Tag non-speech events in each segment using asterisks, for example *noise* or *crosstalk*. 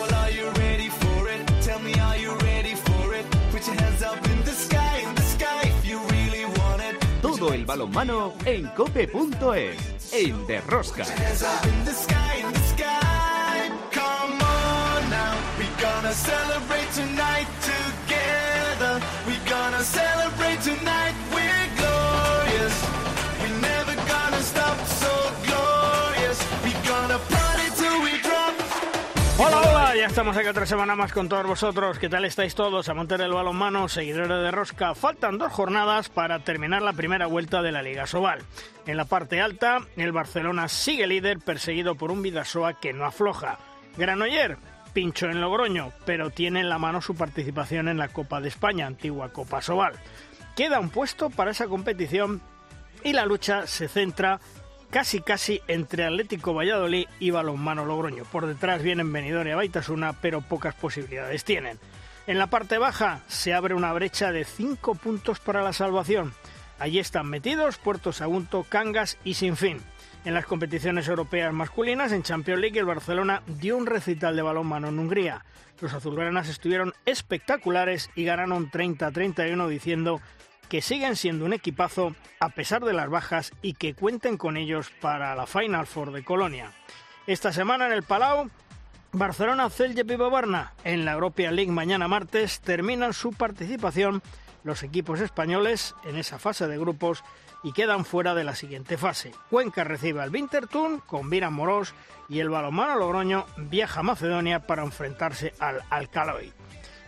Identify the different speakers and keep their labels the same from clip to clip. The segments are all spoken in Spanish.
Speaker 1: Well, are you ready for it? Tell me, are you ready for it? Put your hands up in the sky, in the sky if you really want it.
Speaker 2: Todo el balonmano en cope.es, en Derrosca.
Speaker 1: Hands up in the sky, in the sky. Come on now, we gonna celebrate tonight together. We gonna celebrate tonight.
Speaker 3: Ya estamos aquí otra semana más con todos vosotros. ¿Qué tal estáis todos? Amantes del balonmano, seguidores de Rosca. Faltan dos jornadas para terminar la primera vuelta de la Liga Sobal. En la parte alta, el Barcelona sigue líder, perseguido por un Vidasoa que no afloja. Granoller, pincho en Logroño, pero tiene en la mano su participación en la Copa de España, antigua Copa Sobal. Queda un puesto para esa competición y la lucha se centra casi casi entre Atlético Valladolid y Balonmano Logroño. Por detrás vienen Benidorm y Baitasuna, pero pocas posibilidades tienen. En la parte baja se abre una brecha de 5 puntos para la salvación. Allí están metidos Puerto Sagunto, Cangas y Sinfín. En las competiciones europeas masculinas, en Champions League, el Barcelona dio un recital de balonmano en Hungría. Los azulgranas estuvieron espectaculares y ganaron 30-31 diciendo que siguen siendo un equipazo a pesar de las bajas y que cuenten con ellos para la Final Four de Colonia. Esta semana en el Palau, Barcelona, Celje y Babarna en la European League mañana martes terminan su participación los equipos españoles en esa fase de grupos y quedan fuera de la siguiente fase. Cuenca recibe al Winterthur con Viran Morós y el balonmano Logroño viaja a Macedonia para enfrentarse al Alcaloy.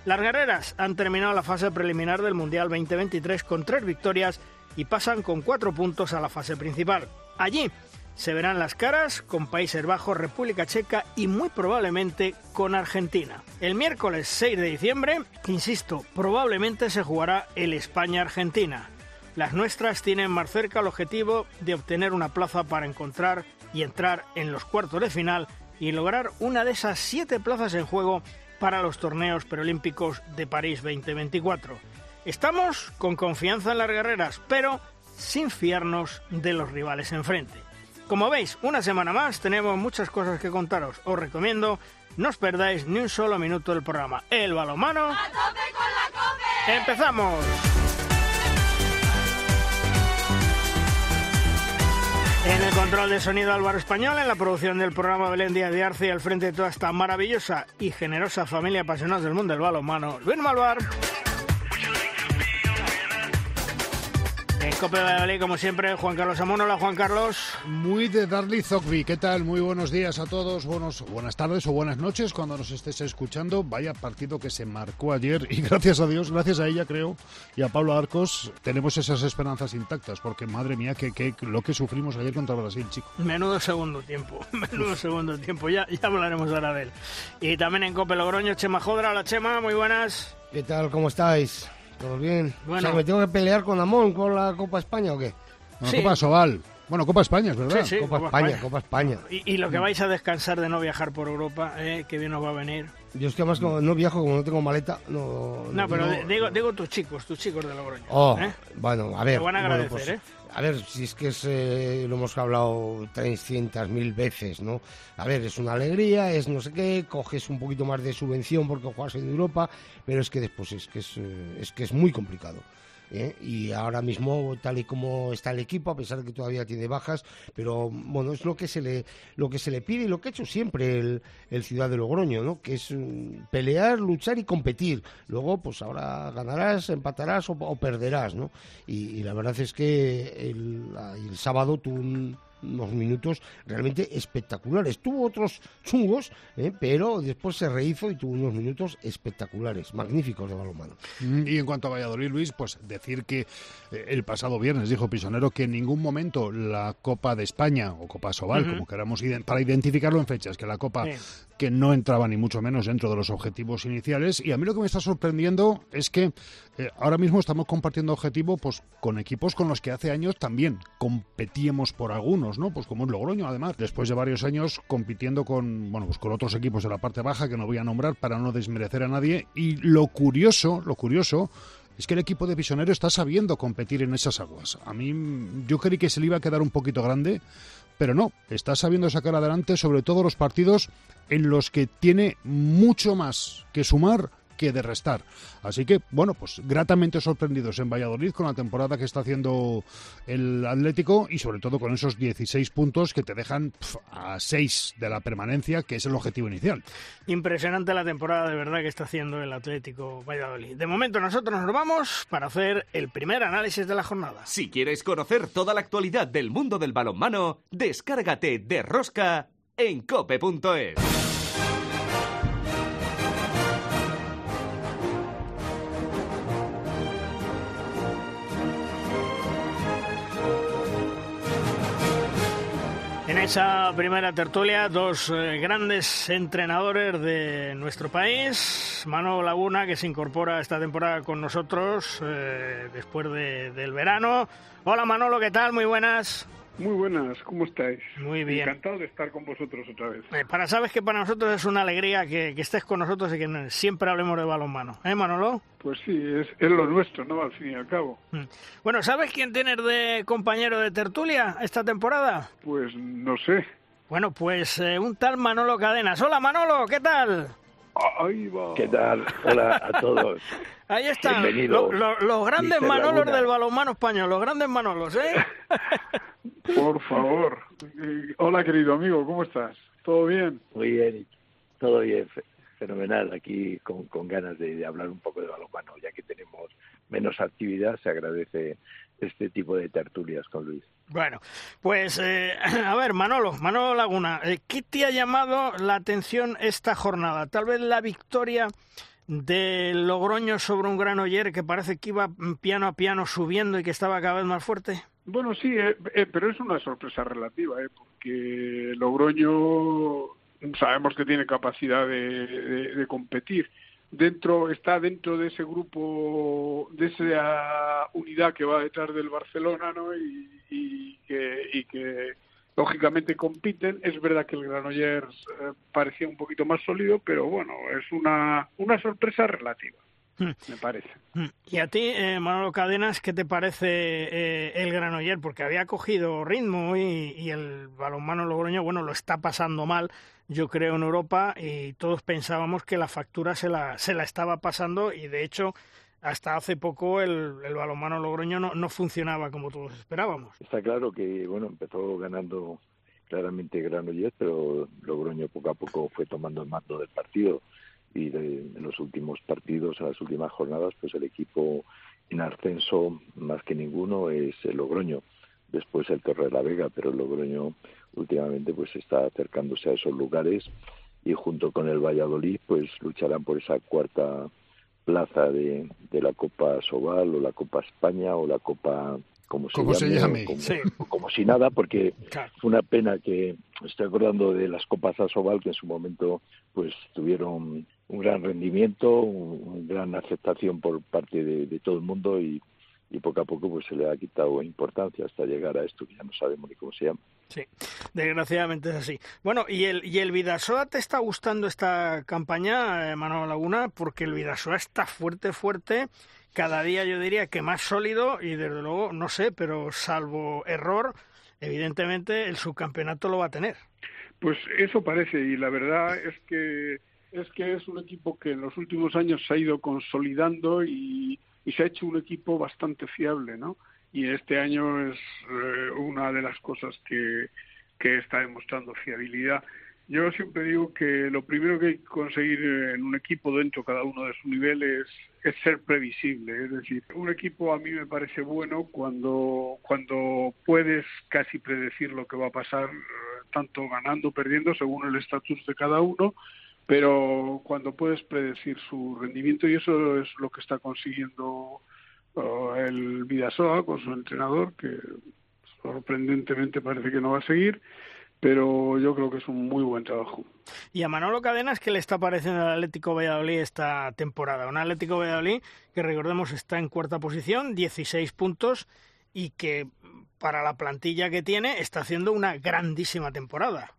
Speaker 3: Las guerreras han terminado la fase preliminar del Mundial 2023 con tres victorias y pasan con cuatro puntos a la fase principal. Allí se verán las caras con Países Bajos, República Checa y muy probablemente con Argentina. El miércoles 6 de diciembre, insisto, probablemente se jugará el España-Argentina. Las nuestras tienen más cerca el objetivo de obtener una plaza para encontrar y entrar en los cuartos de final y lograr una de esas siete plazas en juego para los torneos preolímpicos de París 2024. Estamos con confianza en las guerreras, pero sin fiarnos de los rivales enfrente. Como veis, una semana más tenemos muchas cosas que contaros. Os recomiendo no os perdáis ni un solo minuto del programa. El balomano.
Speaker 4: ¡A tope con la cope!
Speaker 3: ¡Empezamos! En el control de sonido Álvaro Español, en la producción del programa Belén Díaz de Arce y al frente de toda esta maravillosa y generosa familia apasionada del mundo del balonmano, Luis Malvar. En Cope Valladolid, como siempre, Juan Carlos Amón. Hola, Juan Carlos.
Speaker 5: Muy de Darly Zogby. ¿Qué tal? Muy buenos días a todos. Buenos, buenas tardes o buenas noches cuando nos estés escuchando. Vaya partido que se marcó ayer y *laughs* gracias a Dios, gracias a ella creo, y a Pablo Arcos, tenemos esas esperanzas intactas porque madre mía, que, que lo que sufrimos ayer contra Brasil, chico.
Speaker 3: Menudo segundo tiempo, *laughs* menudo segundo tiempo. Ya, ya hablaremos ahora de él. Y también en Cope Logroño, Chema Jodra. La Chema, muy buenas.
Speaker 6: ¿Qué tal? ¿Cómo estáis? ¿Todo bien?
Speaker 3: Bueno.
Speaker 6: O sea, ¿me tengo que pelear con Amón con la Copa España o qué?
Speaker 5: Bueno,
Speaker 3: Sí.
Speaker 5: Copa Sobal. Bueno, Copa España, es verdad.
Speaker 3: Sí, sí.
Speaker 6: Copa,
Speaker 3: Copa
Speaker 6: España,
Speaker 3: España.
Speaker 6: Copa España.
Speaker 3: Y, y lo que vais a descansar de no viajar por Europa, eh, que bien os va a venir.
Speaker 6: Yo es que además como no viajo, como no tengo maleta, no...
Speaker 3: No, pero
Speaker 6: no-
Speaker 3: digo, digo tus chicos, tus chicos de Logroño.
Speaker 6: Oh,
Speaker 3: ¿eh?
Speaker 6: bueno, a ver.
Speaker 3: Te van a
Speaker 6: bueno,
Speaker 3: agradecer,
Speaker 6: pues,
Speaker 3: ¿eh?
Speaker 6: A ver, si es que es, eh, lo hemos hablado 300.000 veces, ¿no? A ver, es una alegría, es no sé qué, coges un poquito más de subvención porque juegas en Europa, pero es que después es que es, eh, es, que es muy complicado. ¿Eh? Y ahora mismo, tal y como está el equipo, a pesar de que todavía tiene bajas, pero bueno, es lo que se le, lo que se le pide y lo que ha hecho siempre el, el Ciudad de Logroño, ¿no? Que es mm, pelear, luchar y competir. Luego, pues ahora ganarás, empatarás o, perderás, ¿no? Y, la verdad es que el, el sábado tuvo un- unos minutos realmente espectaculares. Tuvo otros chungos, ¿eh? pero después se rehizo y tuvo unos minutos espectaculares, magníficos de balonmano.
Speaker 5: Mm, Y en cuanto a Valladolid, Luis, pues decir que eh, el pasado viernes dijo Pisonero que en ningún momento la Copa de España o Copa Sobal, como queramos, para identificarlo en fechas, que la Copa
Speaker 3: Sí.
Speaker 5: Que no entraba ni mucho menos dentro de los objetivos iniciales. Y a mí lo que me está sorprendiendo es que eh, ahora mismo estamos compartiendo objetivo pues con equipos con los que hace años también competíamos por algunos, ¿no? Pues como es Logroño, además, después de varios años compitiendo con, bueno, pues con otros equipos de la parte baja que no voy a nombrar para no desmerecer a nadie. Y lo curioso, lo curioso es que el equipo de Pisonero está sabiendo competir en esas aguas. A mí yo creí que se le iba a quedar un poquito grande, pero no, está sabiendo sacar adelante sobre todo los partidos en los que tiene mucho más que sumar que de restar. Así que, bueno, pues gratamente sorprendidos en Valladolid con la temporada que está haciendo el Atlético y sobre todo con esos 16 puntos que te dejan a 6 de la permanencia, que es el objetivo inicial.
Speaker 3: Impresionante la temporada de verdad que está haciendo el Atlético Valladolid. De momento nosotros nos vamos para hacer el primer análisis de la jornada.
Speaker 2: Si quieres conocer toda la actualidad del mundo del balonmano, descárgate de Rosca en cope.es.
Speaker 3: esa primera tertulia, dos eh, grandes entrenadores de nuestro país. Mano Laguna, que se incorpora esta temporada con nosotros eh, después del verano. Hola Manolo, ¿qué tal? Muy buenas.
Speaker 7: Muy buenas, ¿cómo estáis?
Speaker 3: Muy bien.
Speaker 7: Encantado de estar con vosotros otra vez.
Speaker 3: Eh, para sabes que para nosotros es una alegría que, estés con nosotros y que siempre hablemos de balonmano. ¿Eh, Manolo?
Speaker 7: Pues sí, es, es, lo nuestro, ¿no? Al fin y al cabo. Mm.
Speaker 3: Bueno, ¿sabes quién tienes de compañero de tertulia esta temporada?
Speaker 7: Pues no sé.
Speaker 3: Bueno, pues eh, un tal Manolo Cadenas. Hola Manolo, ¿qué tal?
Speaker 7: Ahí va.
Speaker 8: ¿Qué tal? Hola a todos. *laughs*
Speaker 3: Ahí están, los grandes Manolos del balonmano español, los grandes Manolos, ¿eh? *laughs*
Speaker 7: Por favor. Eh, hola, querido amigo, ¿cómo estás? ¿Todo bien?
Speaker 8: Muy bien, todo bien, fenomenal. Aquí con, con ganas de, hablar un poco de balonmano, ya que tenemos menos actividad, se agradece este tipo de tertulias con Luis.
Speaker 3: Bueno, pues eh, *clears throat* a ver, Manolo, Manolo Laguna, eh, ¿qué te ha llamado la atención esta jornada? Tal vez la victoria de Logroño sobre un Granoller que parece que iba piano a piano subiendo y que estaba cada vez más fuerte.
Speaker 7: Bueno, sí, eh, eh, pero es una sorpresa relativa, eh, porque Logroño sabemos que tiene capacidad de, competir. Dentro está dentro de ese grupo, de esa unidad que va detrás del Barcelona, ¿no? Y, que, y que lógicamente compiten. Es verdad que el Granollers parecía un poquito más sólido, pero bueno, es una, una sorpresa relativa. Me parece.
Speaker 3: Y a ti, eh, Manolo Cadenas, ¿qué te parece eh, el Granoller? Porque había cogido ritmo y, el balonmano Logroño, bueno, lo está pasando mal, yo creo, en Europa y todos pensábamos que la factura se la, se la estaba pasando y de hecho hasta hace poco el, el balonmano Logroño no, no funcionaba como todos esperábamos.
Speaker 8: Está claro que, bueno, empezó ganando claramente Granoller, pero Logroño poco a poco fue tomando el mando del partido y de, en los últimos partidos, en las últimas jornadas, pues el equipo en ascenso más que ninguno es el Logroño. Después el Torre de la Vega, pero el Logroño últimamente pues está acercándose a esos lugares y junto con el Valladolid pues lucharán por esa cuarta plaza de, de la Copa Sobal o la Copa España o la Copa como se, llame, Como, si nada, porque fue una pena que estoy acordando de las copas Asobal que en su momento pues tuvieron un gran rendimiento, una gran aceptación por parte de, todo el mundo y, poco a poco pues se le ha quitado importancia hasta llegar a esto que ya no sabemos ni cómo se llama.
Speaker 3: Sí, desgraciadamente es así. Bueno, ¿y el, y el Vidasoa te está gustando esta campaña, eh, Manuel Laguna? Porque el Vidasoa está fuerte, fuerte cada día yo diría que más sólido y desde luego, no sé, pero salvo error, evidentemente el subcampeonato lo va a tener.
Speaker 7: Pues eso parece y la verdad es que es que es un equipo que en los últimos años se ha ido consolidando y, se ha hecho un equipo bastante fiable, ¿no? Y este año es eh, una de las cosas que, que está demostrando fiabilidad. Yo siempre digo que lo primero que hay que conseguir en un equipo dentro cada uno de sus niveles es ser previsible. Es decir, un equipo a mí me parece bueno cuando, cuando puedes casi predecir lo que va a pasar, eh, tanto ganando o perdiendo, según el estatus de cada uno, pero cuando puedes predecir su rendimiento y eso es lo que está consiguiendo eh, el Vidasoa con su entrenador, que sorprendentemente parece que no va a seguir pero yo creo que es un muy buen trabajo.
Speaker 3: Y a Manolo Cadenas, ¿qué le está pareciendo al Atlético Valladolid esta temporada? Un Atlético Valladolid que recordemos está en cuarta posición, 16 puntos y que para la plantilla que tiene está haciendo una grandísima temporada.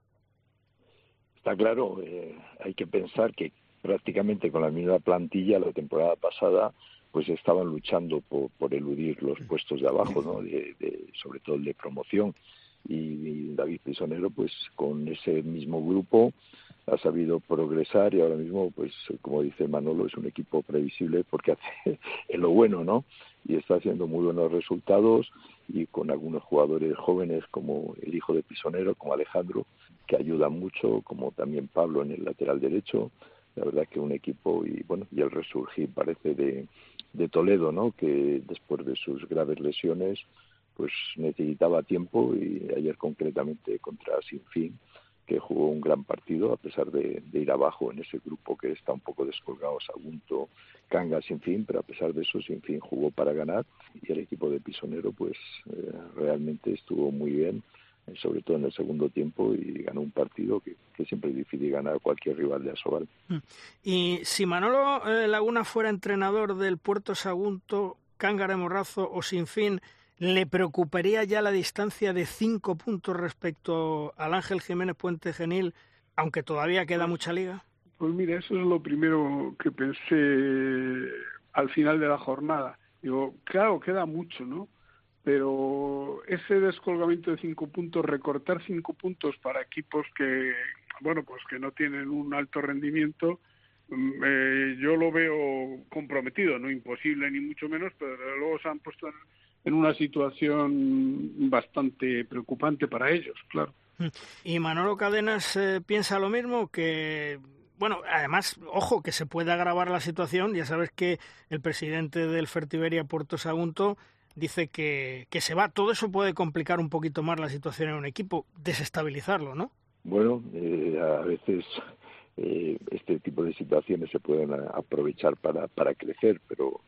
Speaker 8: Está claro, eh, hay que pensar que prácticamente con la misma plantilla la temporada pasada pues estaban luchando por, eludir los puestos de abajo, ¿no? sobre todo el de promoción. Y David Pisonero pues con ese mismo grupo ha sabido progresar y ahora mismo pues como dice Manolo es un equipo previsible porque *laughs* hace lo bueno no y está haciendo muy buenos resultados y con algunos jugadores jóvenes como el hijo de Pisonero como Alejandro que ayuda mucho como también Pablo en el lateral derecho. La verdad que un equipo y bueno y el resurgir parece de, de Toledo no que después de sus graves lesiones pues necesitaba tiempo y ayer concretamente contra Sinfín que jugó un gran partido a pesar de, ir abajo en ese grupo que está un poco descolgado, Sagunto, Canga, Sinfín, pero a pesar de eso Sinfín jugó para ganar y el equipo de Pisonero pues eh, realmente estuvo muy bien eh, sobre todo en el segundo tiempo y ganó un partido que, siempre es difícil ganar cualquier rival de Asobal. Mm.
Speaker 3: Y si Manolo eh, Laguna fuera entrenador del Puerto Sagunto, Cángara Morrazo o Sinfín, ¿Le preocuparía ya la distancia de cinco puntos respecto al Ángel Jiménez Puente Genil, aunque todavía queda mucha liga?
Speaker 7: Pues mira, eso es lo primero que pensé al final de la jornada. Digo, claro, queda mucho, ¿no? Pero ese descolgamiento de cinco puntos, recortar cinco puntos para equipos que, bueno, pues que no tienen un alto rendimiento, mm, eh, yo lo veo comprometido, no imposible ni mucho menos, pero luego se han puesto en, en una situación bastante preocupante para ellos, claro.
Speaker 3: Mm. Y Manolo Cadenas eh, piensa lo mismo que bueno, además, ojo, que se puede agravar la situación. Ya sabes que el presidente del Fertiberia Puerto Sagunto dice que, que se va. Todo eso puede complicar un poquito más la situación en un equipo, desestabilizarlo, ¿no?
Speaker 8: Bueno, eh, a veces eh, este tipo de situaciones se pueden aprovechar para, para crecer, pero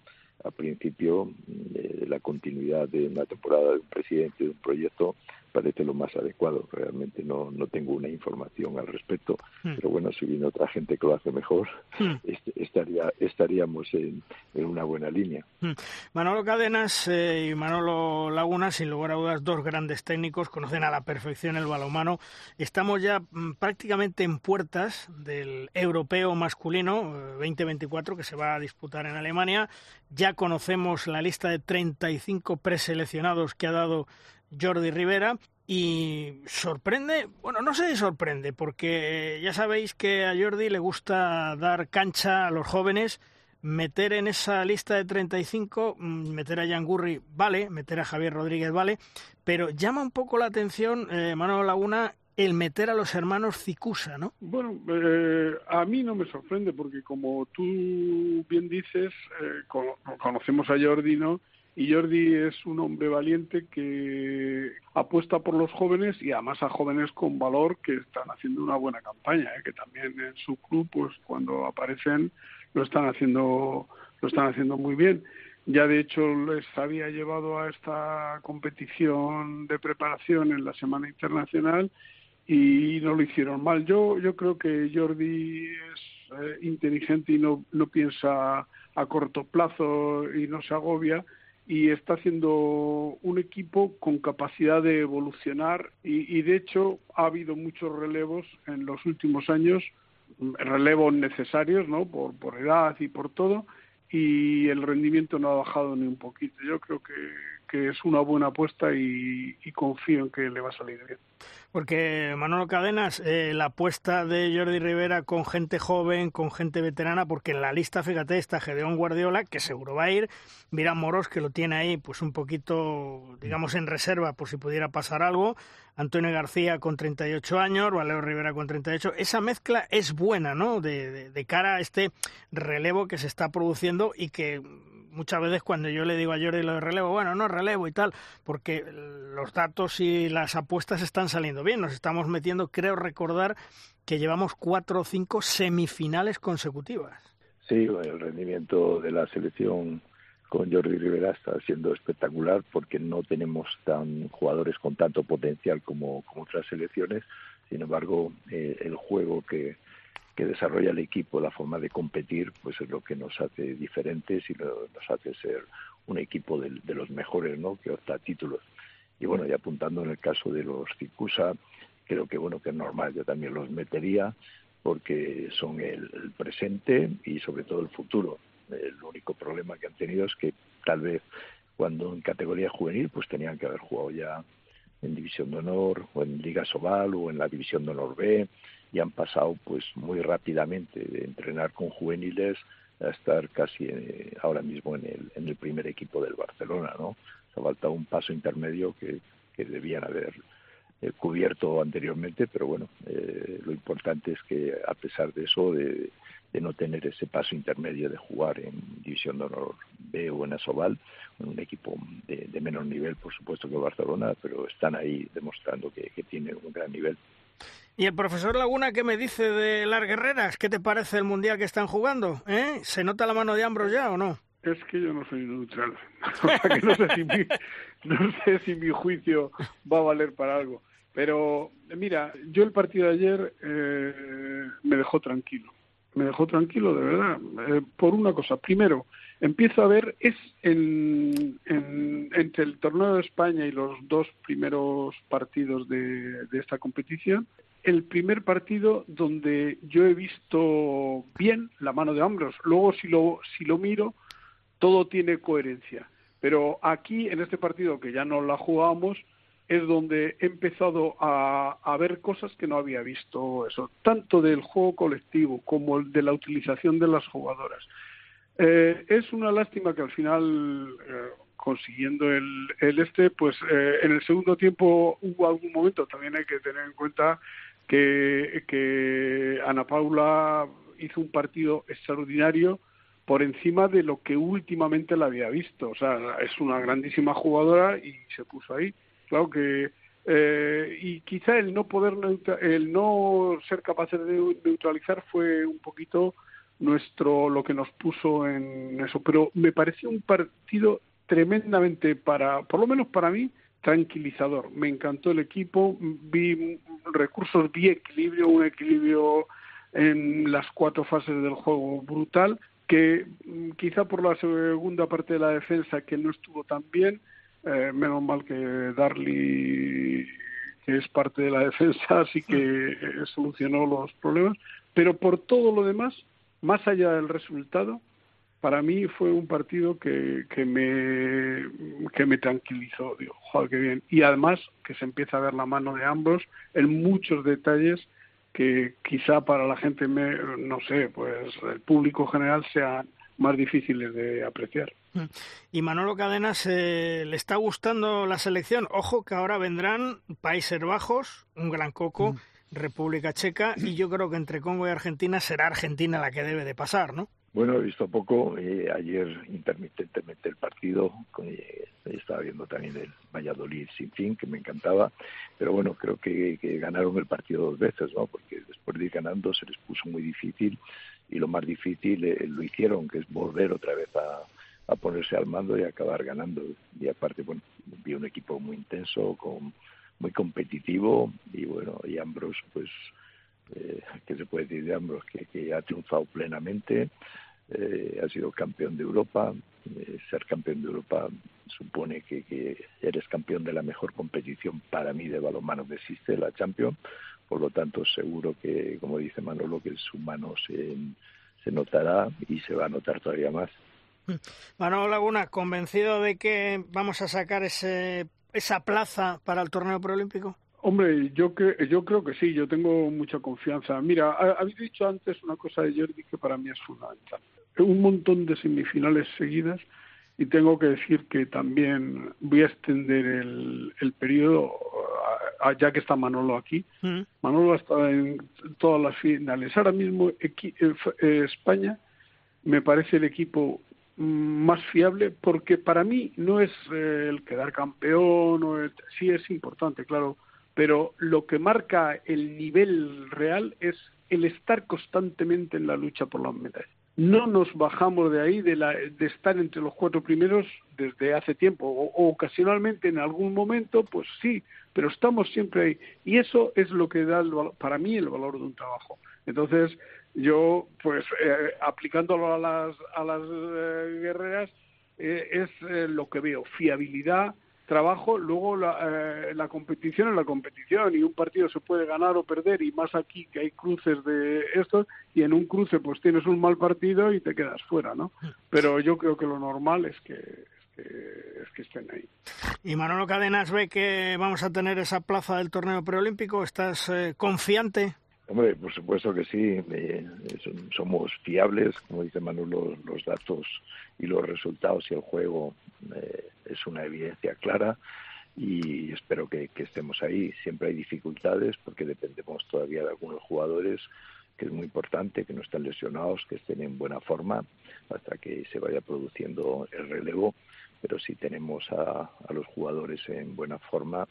Speaker 8: a principio de la continuidad de una temporada de un presidente de un proyecto parece lo más adecuado. Realmente no, no tengo una información al respecto, hmm. pero bueno, si viene otra gente que lo hace mejor, hmm. *laughs* estaría, estaríamos en, en, una buena línea.
Speaker 3: Hmm. Manolo Cadenas eh, y Manolo Laguna, sin lugar a dudas, dos grandes técnicos, conocen a la perfección el balonmano. Estamos ya mm, prácticamente en puertas del europeo masculino 2024 eh, que se va a disputar en Alemania. Ya conocemos la lista de 35 preseleccionados que ha dado Jordi Rivera. Y sorprende, bueno, no si sorprende, porque ya sabéis que a Jordi le gusta dar cancha a los jóvenes, meter en esa lista de 35, mm, meter a Gurri vale, meter a Javier Rodríguez vale, pero llama un poco la atención, eh, Manuel Laguna, el meter a los hermanos Cicusa, ¿no?
Speaker 7: Bueno, eh, a mí no me sorprende, porque como tú bien dices, eh, conocemos a Jordi, ¿no? Y Jordi es un hombre valiente que apuesta por los jóvenes y además a jóvenes con valor que están haciendo una buena campaña, ¿eh? que también en su club, pues cuando aparecen lo están haciendo lo están haciendo muy bien. Ya de hecho les había llevado a esta competición de preparación en la Semana Internacional y no lo hicieron mal. Yo yo creo que Jordi es eh, inteligente y no no piensa a corto plazo y no se agobia y está haciendo un equipo con capacidad de evolucionar y, de hecho ha habido muchos relevos en los últimos años, relevos necesarios, ¿no? Por, por edad y por todo, y el rendimiento no ha bajado ni un poquito. Yo creo que, que es una buena apuesta y, confío en que le va a salir bien.
Speaker 3: Porque Manolo Cadenas, eh, la apuesta de Jordi Rivera con gente joven, con gente veterana, porque en la lista, fíjate, está Gedeón Guardiola, que seguro va a ir, Mira Moros, que lo tiene ahí pues un poquito, digamos, en reserva por si pudiera pasar algo, Antonio García con 38 años, Valero Rivera con 38. Esa mezcla es buena, ¿no? De, de cara a este relevo que se está produciendo y que muchas veces cuando yo le digo a Jordi lo de relevo, bueno, no relevo y tal, porque los datos y las apuestas están saliendo bien. Nos estamos metiendo, creo recordar, que llevamos cuatro o cinco semifinales consecutivas.
Speaker 8: Sí, el rendimiento de la selección con Jordi Rivera está siendo espectacular porque no tenemos tan jugadores con tanto potencial como, otras selecciones. Sin embargo, eh, el juego que, que desarrolla el equipo, la forma de competir, pues es lo que nos hace diferentes y nos hace ser un equipo de, los mejores, ¿no? Que opta títulos. Y bueno, y apuntando en el caso de los Cicusa, creo que bueno que es normal, yo también los metería porque son el, presente y sobre todo el futuro. El único problema que han tenido es que tal vez cuando en categoría juvenil pues tenían que haber jugado ya en División de Honor o en Liga Sobal o en la División de Honor B y han pasado pues muy rápidamente de entrenar con juveniles a estar casi eh, ahora mismo en el, en el primer equipo del Barcelona, ¿no? Ha faltado un paso intermedio que, que debían haber eh, cubierto anteriormente, pero bueno, eh, lo importante es que a pesar de eso, de, de, no tener ese paso intermedio de jugar en División de Honor B o en Asobal, un equipo de, de menor nivel, por supuesto que Barcelona, pero están ahí demostrando que, que tienen un gran nivel.
Speaker 3: ¿Y el profesor Laguna qué me dice de las guerreras? ¿Qué te parece el mundial que están jugando? ¿Eh? ¿Se nota la mano de Ambros ya o no?
Speaker 7: Es que yo no soy neutral. *laughs* no sé, si mi, juicio va a valer para algo. Pero mira, yo el partido de ayer eh, me dejó tranquilo. Me dejó tranquilo, de verdad. Eh, por una cosa. Primero, empiezo a ver, es en, en, entre el torneo de España y los dos primeros partidos de esta competición, el primer partido donde yo he visto bien la mano de Ambros. Luego, si lo, si lo miro, todo tiene coherencia. Pero aquí, en este partido que ya no la jugamos, es donde he empezado a, a, ver cosas que no había visto, eso, tanto del juego colectivo como de la utilización de las jugadoras. Eh, es una lástima que al final, eh, consiguiendo el, el, este, pues eh, en el segundo tiempo hubo algún momento, también hay que tener en cuenta que, que Ana Paula hizo un partido extraordinario por encima de lo que últimamente la había visto. O sea, es una grandísima jugadora y se puso ahí. Claro que eh, y quizá el no poder el no ser capaces de neutralizar fue un poquito nuestro lo que nos puso en eso. Pero me pareció un partido tremendamente para, por lo menos para mí, tranquilizador. Me encantó el equipo, vi recursos, vi equilibrio, un equilibrio en las cuatro fases del juego brutal, que quizá por la segunda parte de la defensa que no estuvo tan bien, eh, menos mal que Darly, que es parte de la *laughs* defensa, así que eh, solucionó los problemas, pero por todo lo demás, más allá del resultado, para mí fue un partido que, que me que me tranquilizó, digo, joder, qué bien. Y además que se empieza a ver la mano de ambos en muchos detalles que quizá para la gente, me, no sé, pues el público general sean más difíciles de apreciar.
Speaker 3: Y Manolo Cadenas, eh, ¿le está gustando la selección? Ojo que ahora vendrán Países Bajos, un gran coco, mm. República Checa, y yo creo que entre Congo y Argentina será Argentina la que debe de pasar, ¿no?
Speaker 8: Bueno, he visto poco. Eh, ayer intermitentemente el partido. Eh, estaba viendo también el Valladolid sin fin, que me encantaba. Pero bueno, creo que, que, ganaron el partido dos veces, ¿no? Porque después de ir ganando se les puso muy difícil. Y lo más difícil eh, lo hicieron, que es volver otra vez a, ponerse al mando y acabar ganando. Y aparte, bueno, vi un equipo muy intenso, con, muy competitivo. Y bueno, y Ambros, pues. Eh, ¿Qué se puede decir de Ambros? Que, que ha triunfado plenamente eh, ha sido campeón de Europa. Eh, ser campeón de Europa supone que, que, eres campeón de la mejor competición para mí de balonmano que existe, la Champions. Por lo tanto, seguro que, como dice Manolo, que su mano se, se notará y se va a notar todavía más.
Speaker 3: Manolo Laguna, ¿convencido de que vamos a sacar ese, esa plaza para el torneo preolímpico?
Speaker 7: Hombre, yo, cre yo creo que sí, yo tengo mucha confianza. Mira, habéis dicho antes una cosa de Jordi que para mí es fundamental. Un montón de semifinales seguidas y tengo que decir que también voy a extender el, el periodo, ya que está Manolo aquí. Mm. Manolo ha estado en todas las finales. Ahora mismo España me parece el equipo más fiable porque para mí no es eh, el quedar campeón, o el, sí es importante, claro, pero lo que marca el nivel real es el estar constantemente en la lucha por las medallas. No nos bajamos de ahí, de, la, de estar entre los cuatro primeros desde hace tiempo, o, ocasionalmente en algún momento, pues sí, pero estamos siempre ahí. Y eso es lo que da el, para mí el valor de un trabajo. Entonces, yo, pues, eh, aplicándolo a las, a las eh, guerreras, eh, es eh, lo que veo, fiabilidad, trabajo, luego la, eh, la competición es la competición y un partido se puede ganar o perder y más aquí que hay cruces de estos y en un cruce pues tienes un mal partido y te quedas fuera, ¿no? Pero yo creo que lo normal es que, que, es que estén ahí.
Speaker 3: ¿Y Manolo Cadenas ve que vamos a tener esa plaza del torneo preolímpico? ¿Estás eh, confiante?
Speaker 8: Hombre, por supuesto que sí. Eh, somos fiables, como dice Manolo, los datos y los resultados y el juego eh, es una evidencia clara y espero que, estemos ahí. Siempre hay dificultades porque dependemos todavía de algunos jugadores, que es muy importante que no estén lesionados, que estén en buena forma hasta que se vaya produciendo el relevo. Pero si tenemos a los jugadores en buena forma,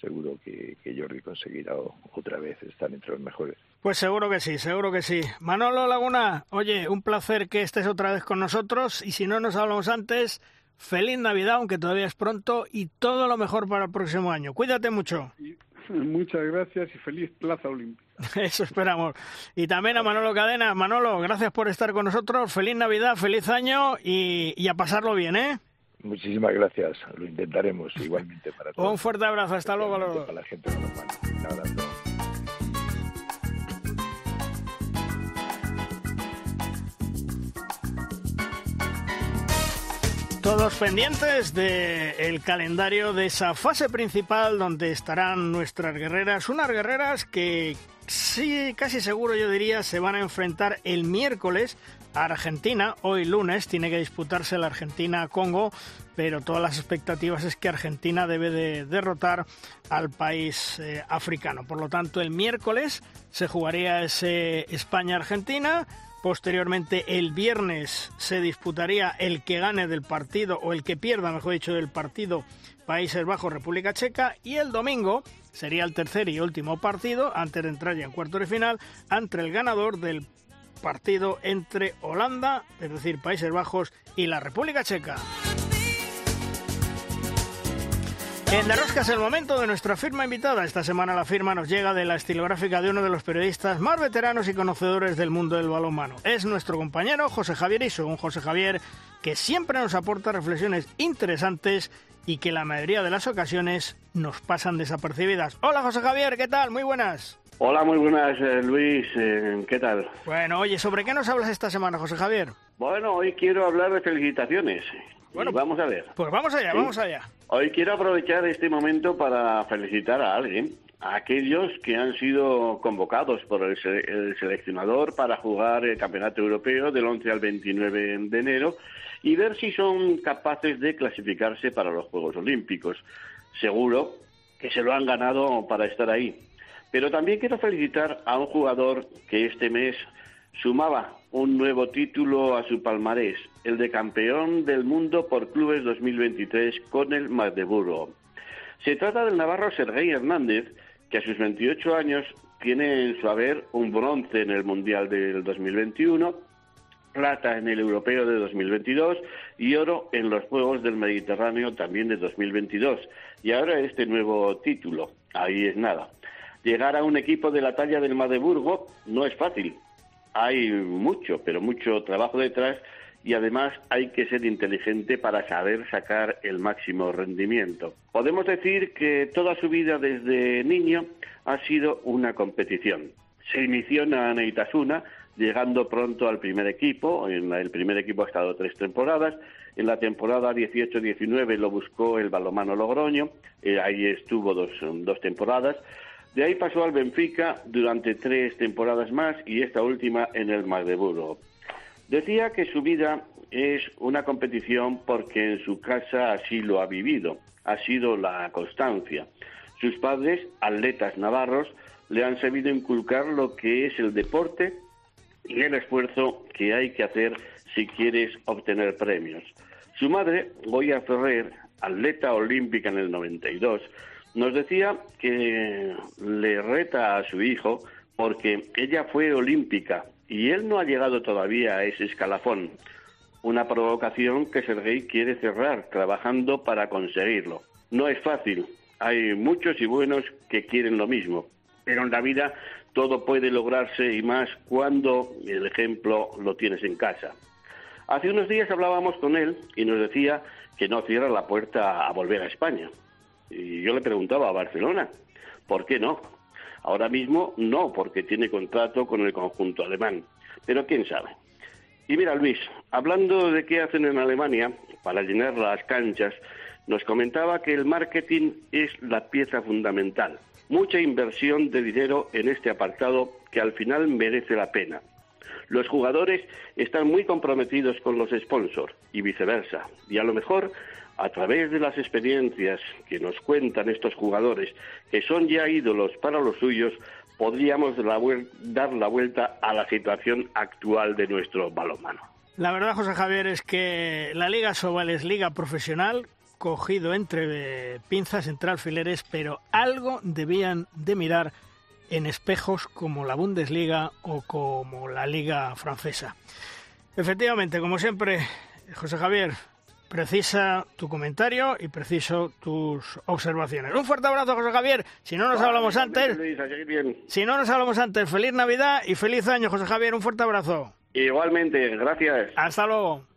Speaker 8: seguro que, Jordi conseguirá otra vez estar entre los mejores.
Speaker 3: Pues seguro que sí, seguro que sí. Manolo Laguna, oye, un placer que estés otra vez con nosotros y si no nos hablamos antes, feliz Navidad, aunque todavía es pronto, y todo lo mejor para el próximo año. Cuídate mucho. *laughs*
Speaker 7: Muchas gracias y feliz Plaza Olímpica. *laughs*
Speaker 3: Eso esperamos. Y también a Manolo Cadena. Manolo, gracias por estar con nosotros. Feliz Navidad, feliz año y, y a pasarlo bien, ¿eh?
Speaker 8: Muchísimas gracias, lo intentaremos *laughs* igualmente para todos.
Speaker 3: Un fuerte abrazo, hasta luego.
Speaker 8: Para la gente Un abrazo.
Speaker 3: Todos pendientes del calendario de esa fase principal donde estarán nuestras guerreras, unas guerreras que sí, casi seguro yo diría, se van a enfrentar el miércoles Argentina. Hoy lunes tiene que disputarse la Argentina-Congo, pero todas las expectativas es que Argentina debe de derrotar al país eh, africano. Por lo tanto, el miércoles se jugaría ese España-Argentina. Posteriormente, el viernes se disputaría el que gane del partido, o el que pierda, mejor dicho, del partido Países Bajos-República Checa. Y el domingo sería el tercer y último partido, antes de entrar ya en cuarto de final, entre el ganador del partido entre Holanda, es decir, Países Bajos, y la República Checa. En La es el momento de nuestra firma invitada. Esta semana la firma nos llega de la estilográfica de uno de los periodistas más veteranos y conocedores del mundo del balonmano. Es nuestro compañero José Javier Iso, un José Javier que siempre nos aporta reflexiones interesantes y que la mayoría de las ocasiones nos pasan desapercibidas. Hola José Javier, ¿qué tal? Muy buenas.
Speaker 9: Hola, muy buenas, eh, Luis. Eh, ¿Qué tal?
Speaker 3: Bueno, oye, ¿sobre qué nos hablas esta semana, José Javier?
Speaker 9: Bueno, hoy quiero hablar de felicitaciones. Bueno, vamos a ver.
Speaker 3: Pues vamos allá, vamos allá.
Speaker 9: Hoy quiero aprovechar este momento para felicitar a alguien, a aquellos que han sido convocados por el, el seleccionador para jugar el Campeonato Europeo del 11 al 29 de enero y ver si son capaces de clasificarse para los Juegos Olímpicos. Seguro que se lo han ganado para estar ahí. Pero también quiero felicitar a un jugador que este mes sumaba un nuevo título a su palmarés, el de campeón del mundo por clubes 2023 con el Magdeburgo. Se trata del navarro Sergei Hernández, que a sus 28 años tiene en su haber un bronce en el Mundial del 2021, plata en el Europeo de 2022 y oro en los Juegos del Mediterráneo también de 2022. Y ahora este nuevo título. Ahí es nada. Llegar a un equipo de la talla del Magdeburgo no es fácil. Hay mucho, pero mucho trabajo detrás y además hay que ser inteligente para saber sacar el máximo rendimiento. Podemos decir que toda su vida desde niño ha sido una competición. Se inició en Aneitasuna, llegando pronto al primer equipo. En el primer equipo ha estado tres temporadas. En la temporada 18-19 lo buscó el balomano Logroño. Eh, ahí estuvo dos, dos temporadas. De ahí pasó al Benfica durante tres temporadas más y esta última en el Magdeburgo. Decía que su vida es una competición porque en su casa así lo ha vivido, ha sido la constancia. Sus padres, atletas navarros, le han sabido inculcar lo que es el deporte y el esfuerzo que hay que hacer si quieres obtener premios. Su madre, Goya Ferrer, atleta olímpica en el 92, nos decía que le reta a su hijo porque ella fue olímpica y él no ha llegado todavía a ese escalafón. Una provocación que Sergei quiere cerrar trabajando para conseguirlo. No es fácil, hay muchos y buenos que quieren lo mismo, pero en la vida todo puede lograrse y más cuando el ejemplo lo tienes en casa. Hace unos días hablábamos con él y nos decía que no cierra la puerta a volver a España. Y yo le preguntaba a Barcelona, ¿por qué no? Ahora mismo no, porque tiene contrato con el conjunto alemán, pero quién sabe. Y mira, Luis, hablando de qué hacen en Alemania para llenar las canchas, nos comentaba que el marketing es la pieza fundamental. Mucha inversión de dinero en este apartado que al final merece la pena. Los jugadores están muy comprometidos con los sponsors y viceversa. Y a lo mejor, a través de las experiencias que nos cuentan estos jugadores, que son ya ídolos para los suyos, podríamos dar la vuelta a la situación actual de nuestro balonmano.
Speaker 3: La verdad, José Javier, es que la Liga Sobal es liga profesional, cogido entre pinzas, entre alfileres, pero algo debían de mirar en espejos como la Bundesliga o como la Liga Francesa. Efectivamente, como siempre, José Javier, precisa tu comentario y preciso tus observaciones. Un fuerte abrazo, José Javier. Si no nos hablamos antes, si no nos hablamos antes, feliz Navidad y feliz año, José Javier. Un fuerte abrazo.
Speaker 9: Igualmente, gracias.
Speaker 3: Hasta luego.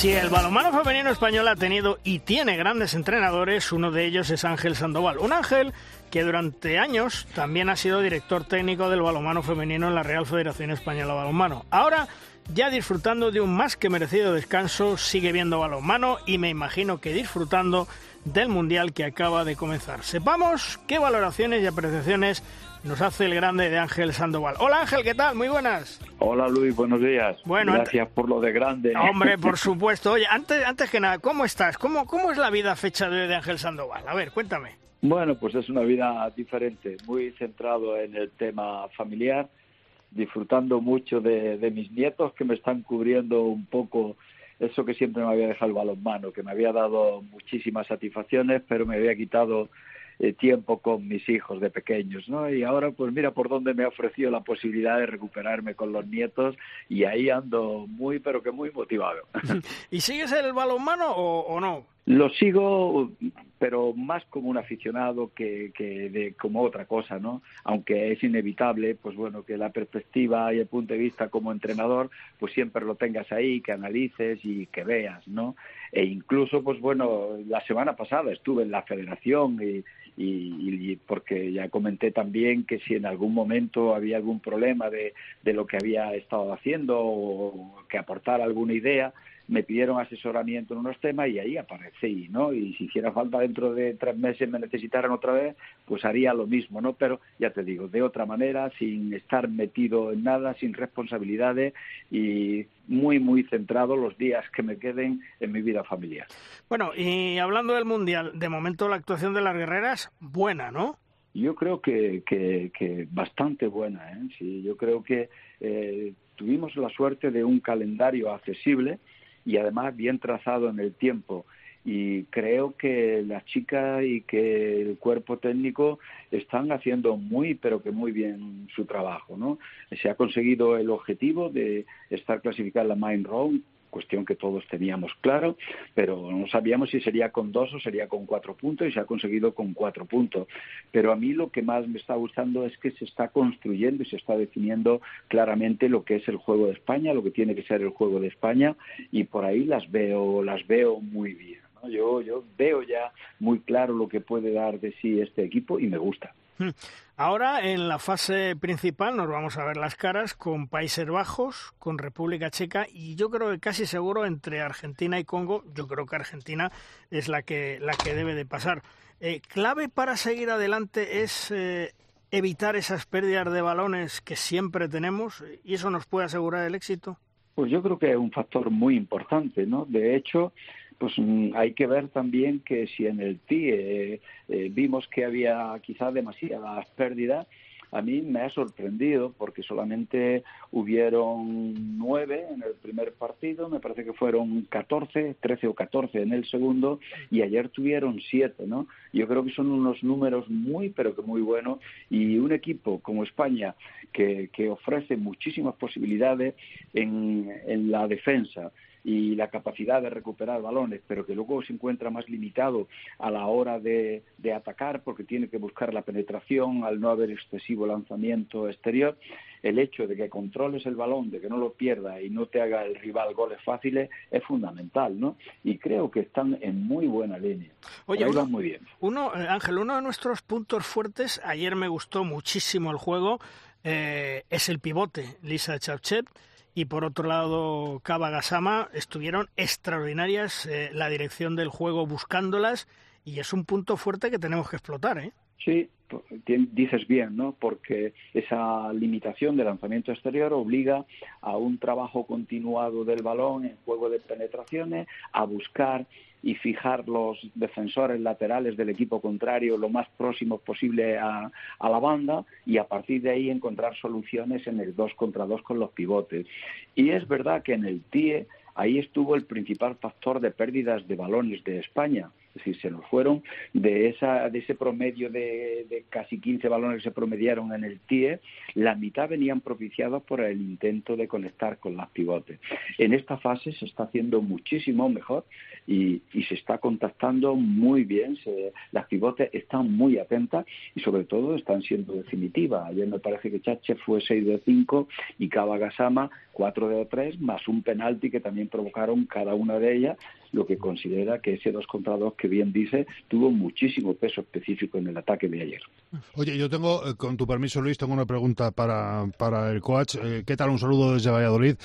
Speaker 3: Si el balonmano femenino español ha tenido y tiene grandes entrenadores, uno de ellos es Ángel Sandoval. Un Ángel que durante años también ha sido director técnico del balonmano femenino en la Real Federación Española de Balonmano. Ahora, ya disfrutando de un más que merecido descanso, sigue viendo balonmano y me imagino que disfrutando del Mundial que acaba de comenzar. Sepamos qué valoraciones y apreciaciones nos hace el grande de Ángel Sandoval. Hola Ángel, ¿qué tal? Muy buenas.
Speaker 10: Hola Luis, buenos días. Bueno, Gracias por lo de grande.
Speaker 3: Hombre, por *laughs* supuesto. Oye, antes, antes que nada, ¿cómo estás? ¿Cómo, ¿Cómo es la vida fecha de, de Ángel Sandoval? A ver, cuéntame.
Speaker 10: Bueno, pues es una vida diferente, muy centrado en el tema familiar, disfrutando mucho de, de mis nietos que me están cubriendo un poco eso que siempre me había dejado el balonmano, que me había dado muchísimas satisfacciones, pero me había quitado eh, tiempo con mis hijos de pequeños, ¿no? Y ahora, pues mira por dónde me ha ofrecido la posibilidad de recuperarme con los nietos y ahí ando muy, pero que muy motivado. *laughs*
Speaker 3: ¿Y sigues el balonmano o, o no?
Speaker 10: Lo sigo, pero más como un aficionado que, que de, como otra cosa, ¿no? Aunque es inevitable, pues bueno, que la perspectiva y el punto de vista como entrenador, pues siempre lo tengas ahí, que analices y que veas, ¿no? E incluso, pues bueno, la semana pasada estuve en la federación y, y, porque ya comenté también que si en algún momento había algún problema de, de lo que había estado haciendo o que aportara alguna idea, me pidieron asesoramiento en unos temas y ahí aparecí, ¿no? Y si hiciera falta dentro de tres meses me necesitaran otra vez, pues haría lo mismo, ¿no? Pero ya te digo, de otra manera, sin estar metido en nada, sin responsabilidades y muy, muy centrado los días que me queden en mi vida familiar.
Speaker 3: Bueno, y hablando del Mundial, de momento la actuación de las guerreras, buena, ¿no?
Speaker 10: Yo creo que, que, que bastante buena, ¿eh? Sí, yo creo que eh, tuvimos la suerte de un calendario accesible, y además bien trazado en el tiempo. Y creo que las chicas y que el cuerpo técnico están haciendo muy, pero que muy bien su trabajo. ¿no? Se ha conseguido el objetivo de estar clasificada en la Main Round cuestión que todos teníamos claro, pero no sabíamos si sería con dos o sería con cuatro puntos y se ha conseguido con cuatro puntos. Pero a mí lo que más me está gustando es que se está construyendo y se está definiendo claramente lo que es el juego de España, lo que tiene que ser el juego de España y por ahí las veo, las veo muy bien. Yo, yo veo ya muy claro lo que puede dar de sí este equipo y me gusta. *laughs*
Speaker 3: Ahora en la fase principal nos vamos a ver las caras con Países Bajos, con República Checa y yo creo que casi seguro entre Argentina y Congo, yo creo que Argentina es la que, la que debe de pasar. Eh, clave para seguir adelante es eh, evitar esas pérdidas de balones que siempre tenemos y eso nos puede asegurar el éxito.
Speaker 10: Pues yo creo que es un factor muy importante, ¿no? De hecho, pues mm, hay que ver también que si en el TIE eh, eh, vimos que había quizás demasiadas pérdidas, a mí me ha sorprendido porque solamente hubieron nueve en el primer partido, me parece que fueron 14, 13 o 14 en el segundo y ayer tuvieron siete, ¿no? Yo creo que son unos números muy, pero que muy buenos y un equipo como España que, ofrece muchísimas posibilidades en la defensa y la capacidad de recuperar balones, pero que luego se encuentra más limitado a la hora de, de atacar porque tiene que buscar la penetración al no haber excesivo lanzamiento exterior, el hecho de que controles el balón, de que no lo pierda y no te haga el rival goles fáciles es fundamental, ¿no? Y creo que están en muy buena línea.
Speaker 3: Oye, uno,
Speaker 10: muy bien.
Speaker 3: uno, Ángel, uno de nuestros puntos fuertes, ayer me gustó muchísimo el juego, eh, es el pivote, Lisa Chauchet. Y por otro lado, Kaba Gasama estuvieron extraordinarias eh, la dirección del juego buscándolas y es un punto fuerte que tenemos que explotar, ¿eh?
Speaker 10: Sí, dices bien, ¿no? Porque esa limitación de lanzamiento exterior obliga a un trabajo continuado del balón en juego de penetraciones, a buscar y fijar los defensores laterales del equipo contrario lo más próximos posible a, a la banda y a partir de ahí encontrar soluciones en el dos contra dos con los pivotes. Y es verdad que en el TIE ahí estuvo el principal factor de pérdidas de balones de España. Es decir, se nos fueron de, esa, de ese promedio de, de casi 15 balones que se promediaron en el TIE, la mitad venían propiciados por el intento de conectar con las pivotes. En esta fase se está haciendo muchísimo mejor y, y se está contactando muy bien. Las pivotes están muy atentas y sobre todo están siendo definitivas. Ayer me parece que Chache fue 6 de 5 y Kaba Gasama 4 de 3, más un penalti que también provocaron cada una de ellas lo que considera que ese 2 contra 2 que bien dice tuvo muchísimo peso específico en el ataque de ayer.
Speaker 5: Oye, yo tengo, eh, con tu permiso, Luis, tengo una pregunta para, para el coach. Eh, ¿Qué tal? Un saludo desde Valladolid.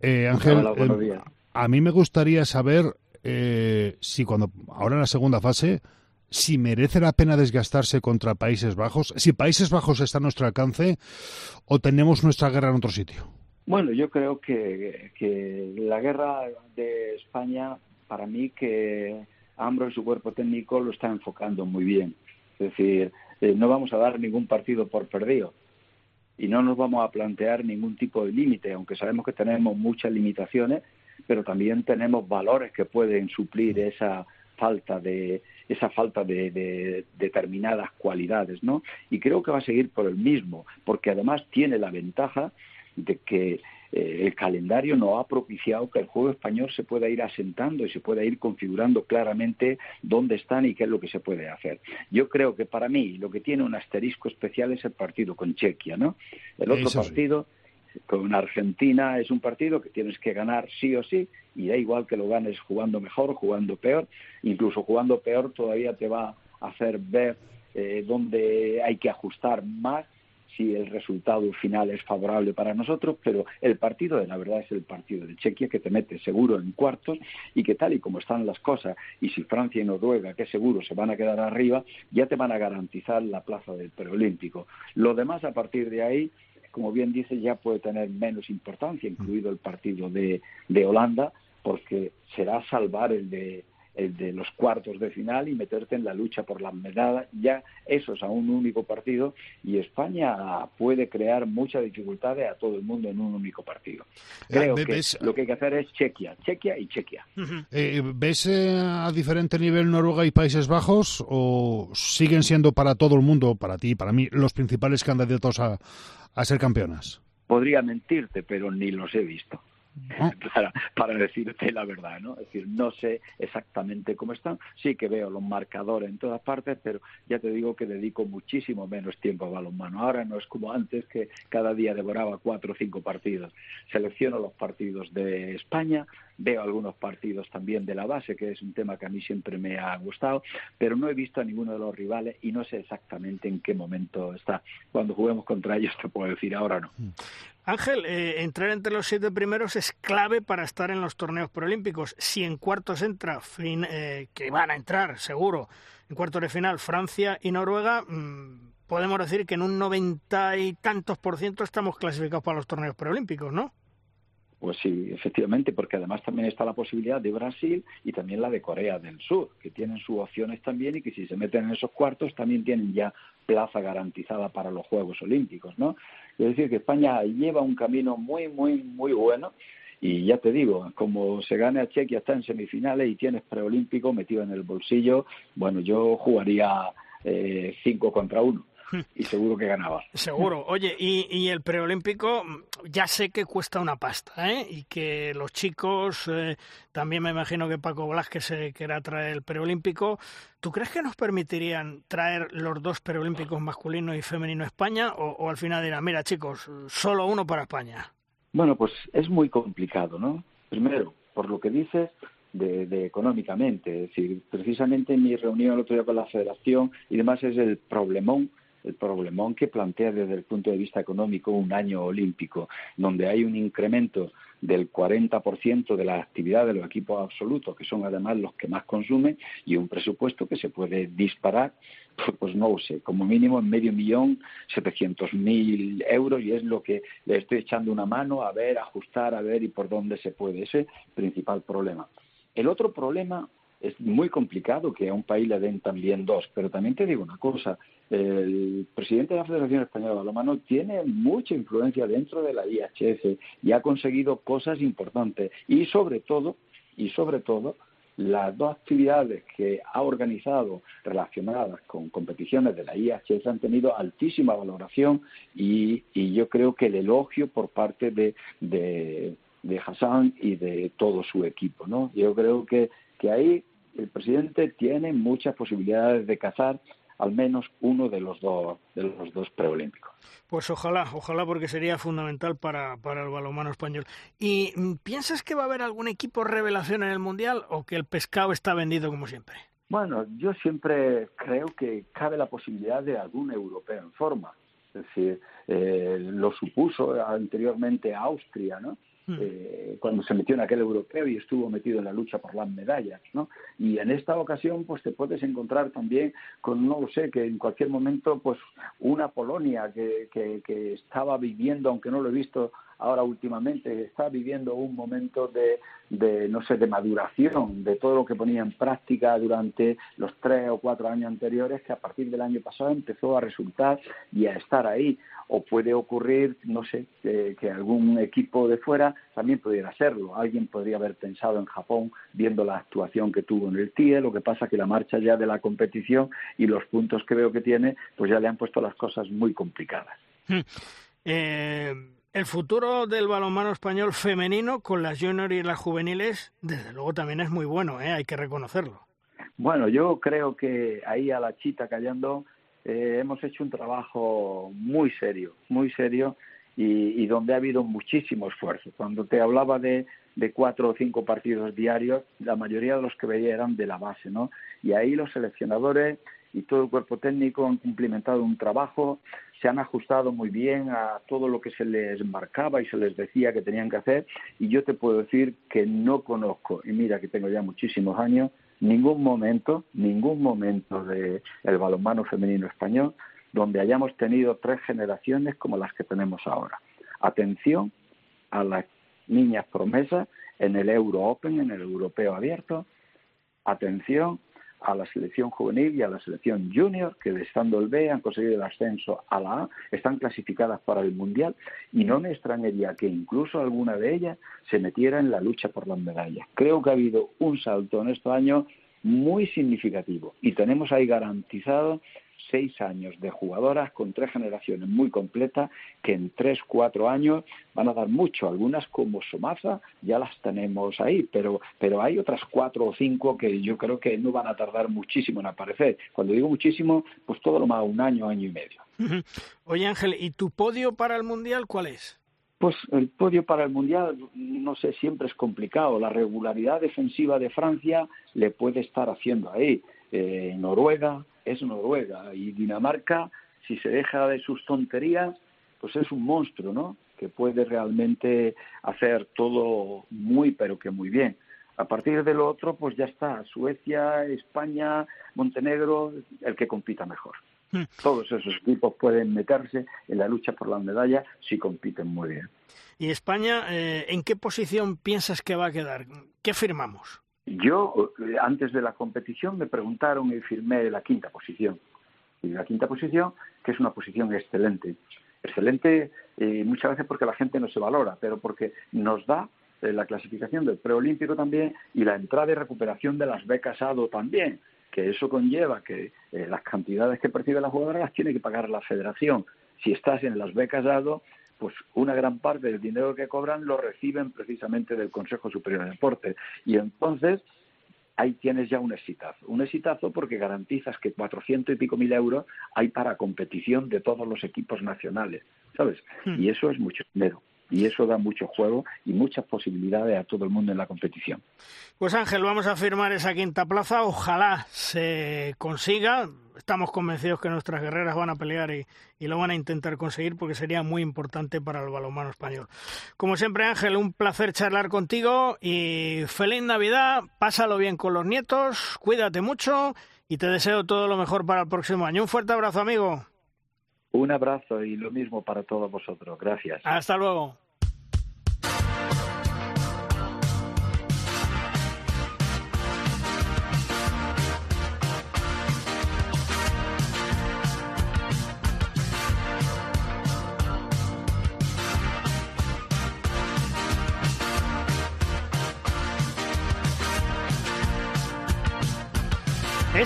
Speaker 5: Eh, Ángel,
Speaker 10: Hola, buenos
Speaker 5: eh,
Speaker 10: días.
Speaker 5: a mí me gustaría saber eh, si cuando, ahora en la segunda fase, si merece la pena desgastarse contra Países Bajos, si Países Bajos está a nuestro alcance o tenemos nuestra guerra en otro sitio.
Speaker 10: Bueno, yo creo que, que la guerra de España, para mí, que Ambro y su cuerpo técnico lo está enfocando muy bien. Es decir, eh, no vamos a dar ningún partido por perdido y no nos vamos a plantear ningún tipo de límite, aunque sabemos que tenemos muchas limitaciones, pero también tenemos valores que pueden suplir esa falta de esa falta de, de determinadas cualidades, ¿no? Y creo que va a seguir por el mismo, porque además tiene la ventaja de que eh, el calendario no ha propiciado que el juego español se pueda ir asentando y se pueda ir configurando claramente dónde están y qué es lo que se puede hacer. Yo creo que para mí lo que tiene un asterisco especial es el partido con Chequia, ¿no? El otro
Speaker 5: Eso sí.
Speaker 10: partido con Argentina es un partido que tienes que ganar sí o sí y da igual que lo ganes jugando mejor, jugando peor, incluso jugando peor todavía te va a hacer ver eh, dónde hay que ajustar más si el resultado final es favorable para nosotros, pero el partido de la verdad es el partido de Chequia que te mete seguro en cuartos y que tal y como están las cosas, y si Francia y Noruega, que seguro se van a quedar arriba, ya te van a garantizar la plaza del preolímpico. Lo demás a partir de ahí, como bien dice, ya puede tener menos importancia, incluido el partido de, de Holanda, porque será salvar el de el de los cuartos de final y meterte en la lucha por las medallas, ya eso es a un único partido y España puede crear muchas dificultades a todo el mundo en un único partido. Creo que
Speaker 5: ves-
Speaker 10: lo que hay que hacer es Chequia, Chequia y Chequia.
Speaker 5: Eh, ¿Ves eh, a diferente nivel Noruega y Países Bajos o siguen siendo para todo el mundo, para ti, para mí, los principales candidatos a, a ser campeonas?
Speaker 10: Podría mentirte, pero ni los he visto.
Speaker 5: ¿No? *laughs*
Speaker 10: para, para decirte la verdad, ¿no? Es decir, no sé exactamente cómo están. Sí que veo los marcadores en todas partes, pero ya te digo que dedico muchísimo menos tiempo a balonmano. Ahora no es como antes que cada día devoraba cuatro o cinco partidos. Selecciono los partidos de España, veo algunos partidos también de la base, que es un tema que a mí siempre me ha gustado, pero no he visto a ninguno de los rivales y no sé exactamente en qué momento está. Cuando juguemos contra ellos te puedo decir, ahora no.
Speaker 3: Ángel, eh, entrar entre los siete primeros es clave para estar en los torneos preolímpicos. Si en cuartos entra, fin- eh, que van a entrar seguro, en cuartos de final Francia y Noruega, mm, podemos decir que en un noventa y tantos por ciento estamos clasificados para los torneos preolímpicos, ¿no?
Speaker 10: Pues sí, efectivamente, porque además también está la posibilidad de Brasil y también la de Corea del Sur, que tienen sus opciones también y que si se meten en esos cuartos también tienen ya plaza garantizada para los Juegos Olímpicos, ¿no? Es decir, que España lleva un camino muy, muy, muy bueno y ya te digo, como se gane a Chequia, está en semifinales y tienes preolímpico metido en el bolsillo, bueno, yo jugaría eh, cinco contra uno y seguro que ganaba. *laughs*
Speaker 3: Seguro. Oye, y, y el preolímpico, ya sé que cuesta una pasta, ¿eh? Y que los chicos, eh, también me imagino que Paco Blasque se querrá traer el preolímpico. ¿Tú crees que nos permitirían traer los dos preolímpicos masculino y femenino a España? O, o al final dirán, mira chicos, solo uno para España?
Speaker 10: Bueno, pues es muy complicado, ¿no? Primero, por lo que dices, de, de, económicamente. Es decir, precisamente en mi reunión el otro día con la Federación y demás es el problemón el problemón que plantea desde el punto de vista económico un año olímpico, donde hay un incremento del 40% de la actividad de los equipos absolutos, que son además los que más consumen, y un presupuesto que se puede disparar, pues no lo sé, como mínimo en medio millón, setecientos mil euros, y es lo que le estoy echando una mano a ver, ajustar, a ver y por dónde se puede. Ese principal problema. El otro problema es muy complicado que a un país le den también dos, pero también te digo una cosa, el presidente de la Federación Española de Balonmano tiene mucha influencia dentro de la IHF y ha conseguido cosas importantes y sobre todo, y sobre todo, las dos actividades que ha organizado relacionadas con competiciones de la IHF han tenido altísima valoración y, y yo creo que el elogio por parte de, de, de Hassan y de todo su equipo. ¿no? Yo creo que, que ahí el presidente tiene muchas posibilidades de cazar al menos uno de los dos de los dos preolímpicos.
Speaker 3: Pues ojalá, ojalá porque sería fundamental para, para el balonmano español. ¿Y mm, piensas que va a haber algún equipo revelación en el Mundial o que el pescado está vendido como siempre?
Speaker 10: Bueno, yo siempre creo que cabe la posibilidad de algún europeo en forma. Es decir, eh, lo supuso anteriormente Austria, ¿no? Eh, cuando se metió en aquel europeo y estuvo metido en la lucha por las medallas, ¿no? Y en esta ocasión, pues te puedes encontrar también con, no lo sé, que en cualquier momento, pues una Polonia que, que, que estaba viviendo, aunque no lo he visto ahora últimamente está viviendo un momento de, de, no sé, de maduración de todo lo que ponía en práctica durante los tres o cuatro años anteriores, que a partir del año pasado empezó a resultar y a estar ahí. O puede ocurrir, no sé, que, algún equipo de fuera también pudiera hacerlo. Alguien podría haber pensado en Japón viendo la actuación que tuvo en el TIE, lo que pasa que la marcha ya de la competición y los puntos que veo que tiene, pues ya le han puesto las cosas muy complicadas.
Speaker 3: Eh el futuro del balonmano español femenino con las junior y las juveniles, desde luego también es muy bueno, ¿eh? hay que reconocerlo.
Speaker 10: Bueno, yo creo que ahí a la chita callando eh, hemos hecho un trabajo muy serio, muy serio y, y, donde ha habido muchísimo esfuerzo. Cuando te hablaba de, de cuatro o cinco partidos diarios, la mayoría de los que veía eran de la base, ¿no? Y ahí los seleccionadores y todo el cuerpo técnico han cumplimentado un trabajo se han ajustado muy bien a todo lo que se les marcaba y se les decía que tenían que hacer y yo te puedo decir que no conozco, y mira que tengo ya muchísimos años, ningún momento, ningún momento del el balonmano femenino español donde hayamos tenido tres generaciones como las que tenemos ahora. Atención a las niñas promesas en el Euro Open, en el Europeo Abierto. Atención a la selección juvenil y a la selección junior, que estando el B han conseguido el ascenso a la A, están clasificadas para el Mundial y no me extrañaría que incluso alguna de ellas se metiera en la lucha por las medallas. Creo que ha habido un salto en estos años muy significativo y tenemos ahí garantizado seis años de jugadoras con tres generaciones muy completas que en tres, cuatro años van a dar mucho. Algunas como Somaza ya las tenemos ahí, pero, pero hay otras cuatro o cinco que yo creo que no van a tardar muchísimo en aparecer. Cuando digo muchísimo, pues todo lo más un año, año y medio.
Speaker 3: Oye Ángel, ¿y tu podio para el Mundial cuál es?
Speaker 10: Pues el podio para el Mundial, no sé, siempre es complicado. La regularidad defensiva de Francia le puede estar haciendo ahí. Eh, Noruega, es Noruega y Dinamarca, si se deja de sus tonterías, pues es un monstruo, ¿no? Que puede realmente hacer todo muy, pero que muy bien. A partir de lo otro, pues ya está, Suecia, España, Montenegro, el que compita mejor. *laughs* Todos esos equipos pueden meterse en la lucha por la medalla si compiten muy bien.
Speaker 3: ¿Y España, eh, en qué posición piensas que va a quedar? ¿Qué firmamos?
Speaker 10: Yo, eh, antes de la competición, me preguntaron y firmé la quinta posición. Y la quinta posición, que es una posición excelente. Excelente eh, muchas veces porque la gente no se valora, pero porque nos da eh, la clasificación del preolímpico también y la entrada y recuperación de las becas ADO también. Que eso conlleva que eh, las cantidades que percibe la jugadora las tiene que pagar la federación. Si estás en las becas dado, pues una gran parte del dinero que cobran lo reciben precisamente del Consejo Superior de Deporte. Y entonces ahí tienes ya un exitazo. Un exitazo porque garantizas que 400 y pico mil euros hay para competición de todos los equipos nacionales, ¿sabes? Hmm. Y eso es mucho dinero y eso da mucho juego y muchas posibilidades a todo el mundo en la competición.
Speaker 3: Pues Ángel, vamos a firmar esa quinta plaza, ojalá se consiga. Estamos convencidos que nuestras guerreras van a pelear y, lo van a intentar conseguir porque sería muy importante para el balonmano español. Como siempre, Ángel, un placer charlar contigo y feliz Navidad, pásalo bien con los nietos, cuídate mucho y te deseo todo lo mejor para el próximo año. Un fuerte abrazo, amigo.
Speaker 10: Un abrazo y lo mismo para todos vosotros. Gracias.
Speaker 3: Hasta luego.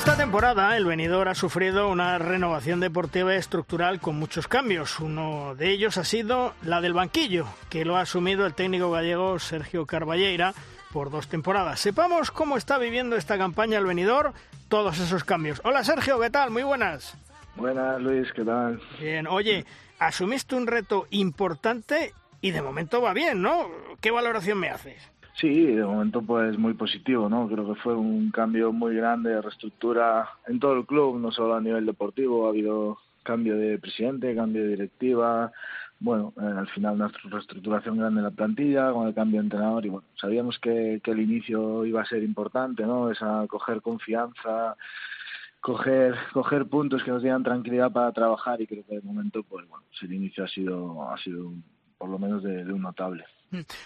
Speaker 3: Esta temporada el venidor ha sufrido una renovación deportiva estructural con muchos cambios. Uno de ellos ha sido la del banquillo, que lo ha asumido el técnico gallego Sergio Carballeira por dos temporadas. Sepamos cómo está viviendo esta campaña el venidor, todos esos cambios. Hola Sergio, ¿qué tal? Muy buenas.
Speaker 11: Buenas Luis, ¿qué tal?
Speaker 3: Bien, oye, asumiste un reto importante y de momento va bien, ¿no? ¿Qué valoración me haces?
Speaker 11: Sí, de momento pues muy positivo, ¿no? Creo que fue un cambio muy grande de reestructura en todo el club, no solo a nivel deportivo, ha habido cambio de presidente, cambio de directiva, bueno, eh, al final una reestructuración grande en la plantilla, con el cambio de entrenador y bueno, sabíamos que, que el inicio iba a ser importante, ¿no? Esa coger confianza, coger coger puntos que nos dieran tranquilidad para trabajar y creo que de momento pues bueno, el inicio ha sido ha sido por lo menos de un notable.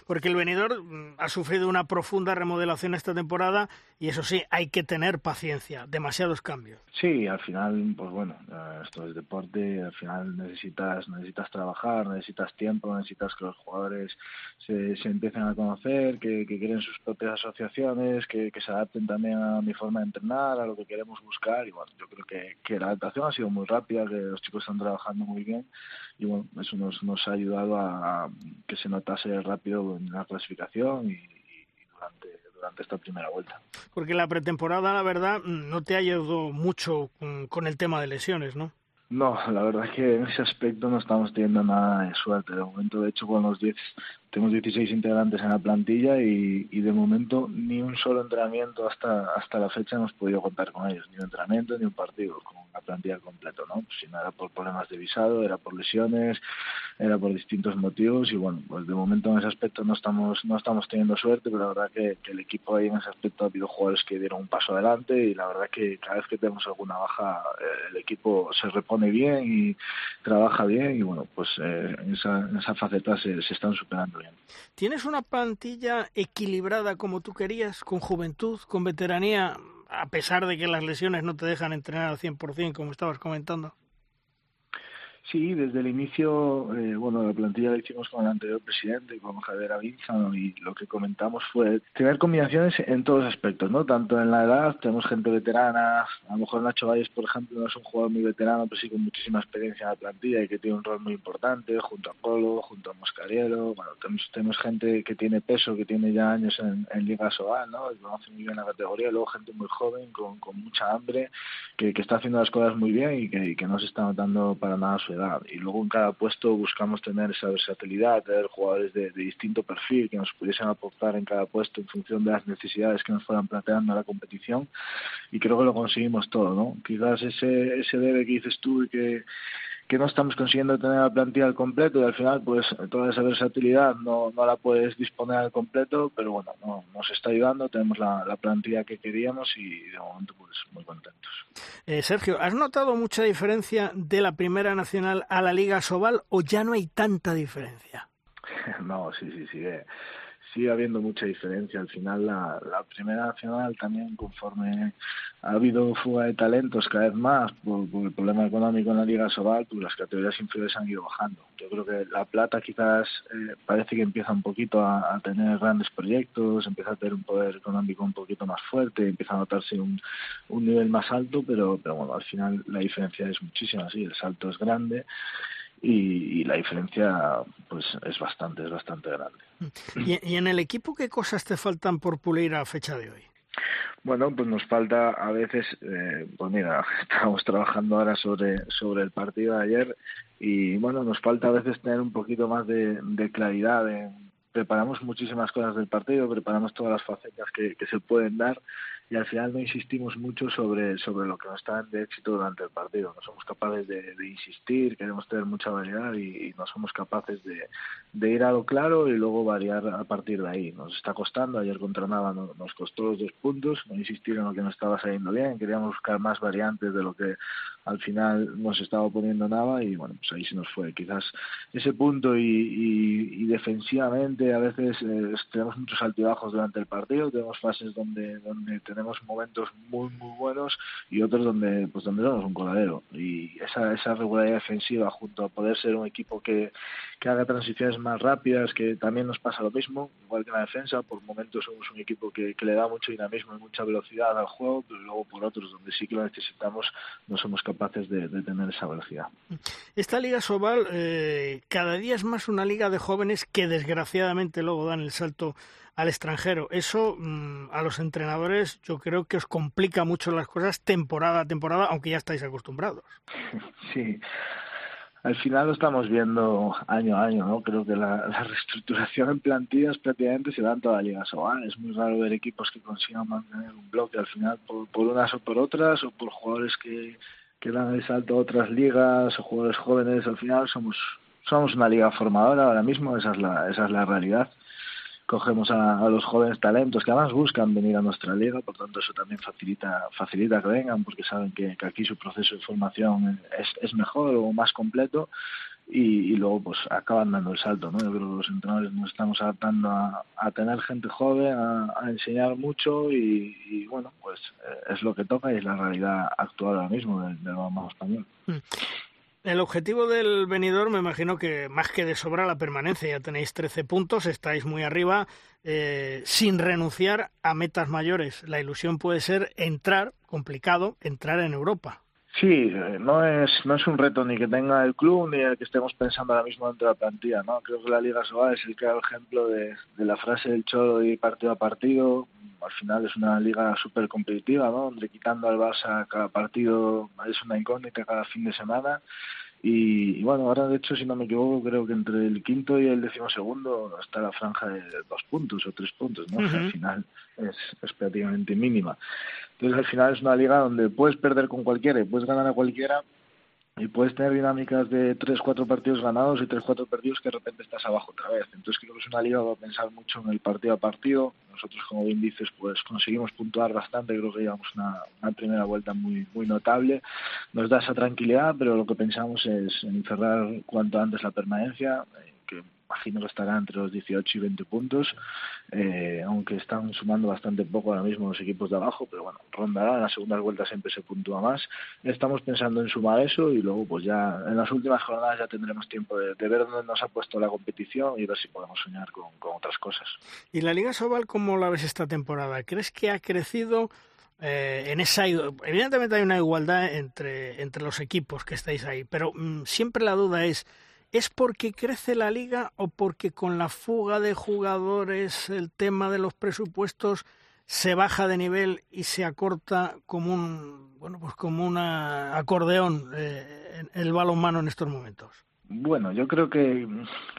Speaker 3: Porque el venidor mm, ha sufrido una profunda remodelación esta temporada y eso sí, hay que tener paciencia, demasiados cambios.
Speaker 11: Sí, al final, pues bueno, esto es deporte, al final necesitas necesitas trabajar, necesitas tiempo, necesitas que los jugadores se, se empiecen a conocer, que, que creen sus propias asociaciones, que, que, se adapten también a mi forma de entrenar, a lo que queremos buscar y bueno, yo creo que, que la adaptación ha sido muy rápida, que los chicos están trabajando muy bien y bueno, eso nos, nos ha ayudado a, que se notase rápido en la clasificación y, durante, durante esta primera vuelta.
Speaker 3: Porque la pretemporada, la verdad, no te ha ayudado mucho con el tema de lesiones, ¿no?
Speaker 11: No, la verdad es que en ese aspecto no estamos teniendo nada de suerte. De momento, de hecho, con los 10 tenemos 16 integrantes en la plantilla y, de momento ni un solo entrenamiento hasta hasta la fecha hemos podido contar con ellos, ni un entrenamiento ni un partido con la plantilla completo, ¿no? Si no era por problemas de visado, era por lesiones, era por distintos motivos y bueno, pues de momento en ese aspecto no estamos no estamos teniendo suerte, pero la verdad que, que el equipo ahí en ese aspecto ha habido jugadores que dieron un paso adelante y la verdad que cada vez que tenemos alguna baja eh, el equipo se repone bien y trabaja bien y bueno, pues eh, en, esa, en esa faceta se, se están superando
Speaker 3: ¿Tienes una plantilla equilibrada como tú querías, con juventud, con veteranía, a pesar de que las lesiones no te dejan entrenar al 100%, como estabas comentando?
Speaker 11: Sí, desde el inicio, eh, bueno, la plantilla la hicimos con el anterior presidente, con Javier Avinza, y lo que comentamos fue tener combinaciones en todos aspectos, ¿no? Tanto en la edad, tenemos gente veterana, a lo mejor Nacho Valles, por ejemplo, no es un jugador muy veterano, pero sí con muchísima experiencia en la plantilla y que tiene un rol muy importante, junto a Polo, junto a Moscarielo, bueno, tenemos, tenemos gente que tiene peso, que tiene ya años en, Liga Sobal, ¿no? Y conoce muy bien la categoría, luego gente muy joven, con, mucha hambre, que, está haciendo las cosas muy bien y que, y que no se está notando para nada su y luego en cada puesto buscamos tener esa versatilidad, tener jugadores de, distinto perfil que nos pudiesen aportar en cada puesto en función de las necesidades que nos fueran planteando la competición y creo que lo conseguimos todo, ¿no? Quizás ese, ese debe que dices tú y que que no estamos consiguiendo tener la plantilla al completo y al final pues toda esa versatilidad no, no la puedes disponer al completo, pero bueno, no, nos está ayudando, tenemos la, la plantilla que queríamos y de momento pues muy contentos.
Speaker 3: Eh, Sergio, ¿has notado mucha diferencia de la Primera Nacional a la Liga Sobal o ya no hay tanta diferencia? *laughs*
Speaker 11: no, sí, sí, sigue, sigue habiendo mucha diferencia. Al final, la, la Primera Nacional también, conforme ha habido fuga de talentos cada vez más por, el problema económico en la Liga Sobal, pues las categorías inferiores han ido bajando. Yo creo que La Plata quizás eh, parece que empieza un poquito a, tener grandes proyectos, empieza a tener un poder económico un poquito más fuerte, empieza a notarse un, un nivel más alto, pero, pero bueno, al final la diferencia es muchísima, sí, el salto es grande y, la diferencia pues es bastante, es bastante grande.
Speaker 3: ¿Y, en el equipo qué cosas te faltan por pulir a fecha de hoy?
Speaker 11: Bueno, pues nos falta a veces, eh, pues mira, *laughs* estamos trabajando ahora sobre, sobre el partido de ayer y bueno, nos falta a veces tener un poquito más de, de claridad. preparamos muchísimas cosas del partido, preparamos todas las facetas que, que se pueden dar y al final no insistimos mucho sobre, sobre lo que nos está de éxito durante el partido. No somos capaces de, insistir, queremos tener mucha variedad y, no somos capaces de, de, ir a lo claro y luego variar a partir de ahí. Nos está costando, ayer contra Nava nos costó los dos puntos, no insistir en lo que no estaba saliendo bien, queríamos buscar más variantes de lo que al final nos estaba poniendo Nava y bueno, pues ahí se nos fue. Quizás ese punto y, y, defensivamente a veces eh, tenemos muchos altibajos durante el partido, tenemos fases donde, donde tenemos tenemos momentos muy muy buenos y otros donde pues donde somos un coladero. Y esa esa regularidad defensiva junto a poder ser un equipo que, que haga transiciones más rápidas que también nos pasa lo mismo igual que en la defensa por momentos somos un equipo que, que le da mucho dinamismo y mucha velocidad al juego pero luego por otros donde sí que lo necesitamos no somos capaces de, tener esa velocidad.
Speaker 3: Esta liga Sobal eh, cada día es más una liga de jóvenes que desgraciadamente luego dan el salto al extranjero. Eso mm, a los entrenadores yo creo que os complica mucho las cosas temporada a temporada, aunque ya estáis acostumbrados. *laughs*
Speaker 11: Sí, al final lo estamos viendo año a año, ¿no? Creo que la, reestructuración en plantillas prácticamente se da en toda Liga Sobal. Es muy raro ver equipos que consigan mantener un bloque al final por, por unas o por otras o por jugadores que, que dan el salto a otras ligas o jugadores jóvenes. Al final somos somos una liga formadora ahora mismo, esa es la, esa es la realidad cogemos a, los jóvenes talentos que además buscan venir a nuestra liga, por tanto eso también facilita facilita que vengan porque saben que, aquí su proceso de formación es, es mejor o más completo y, luego pues acaban dando el salto, ¿no? Yo creo que los entrenadores nos estamos adaptando a, tener gente joven, a, enseñar mucho y, bueno, pues eh, es lo que toca y es la realidad actual ahora mismo del, del español.
Speaker 3: El objetivo del venidor, me imagino que más que de sobra la permanencia. Ya tenéis 13 puntos, estáis muy arriba, eh, sin renunciar a metas mayores. La ilusión puede ser entrar, complicado, entrar en Europa.
Speaker 11: Sí, eh, no es, no es un reto ni que tenga el club ni el que estemos pensando ahora mismo dentro de la plantilla. ¿no? Creo que la Liga Sobal es el claro ejemplo de, la frase del Cholo de partido a partido. Al final es una liga súper competitiva, ¿no? donde quitando al Barça cada partido es una incógnita cada fin de semana y, bueno, ahora de hecho, si no me equivoco, creo que entre el quinto y el décimo segundo está la franja de dos puntos o tres puntos, ¿no? al final es, es prácticamente mínima. Entonces al final es una liga donde puedes perder con cualquiera y puedes ganar a cualquiera, y puedes tener dinámicas de tres, cuatro partidos ganados y tres, cuatro partidos que de repente estás abajo otra vez. Entonces creo que es una liga va a pensar mucho en el partido a partido. Nosotros, como bien dices, pues conseguimos puntuar bastante. Creo que llevamos una, una primera vuelta muy, muy notable. Nos da esa tranquilidad, pero lo que pensamos es en cerrar cuanto antes la permanencia, imagino que estará entre los 18 y 20 puntos, eh, aunque están sumando bastante poco ahora mismo los equipos de abajo, pero bueno, rondará, en las segundas vueltas siempre se puntúa más. Estamos pensando en sumar eso y luego pues ya en las últimas jornadas ya tendremos tiempo de, ver dónde nos ha puesto la competición y ver si podemos soñar con, otras cosas.
Speaker 3: ¿Y la Liga Sobal cómo la ves esta temporada? ¿Crees que ha crecido? Eh, en esa evidentemente hay una igualdad entre, entre los equipos que estáis ahí, pero mm, siempre la duda es ¿Es porque crece la liga o porque con la fuga de jugadores el tema de los presupuestos se baja de nivel y se acorta como un bueno pues como un acordeón eh, el balonmano en estos momentos?
Speaker 11: Bueno, yo creo que,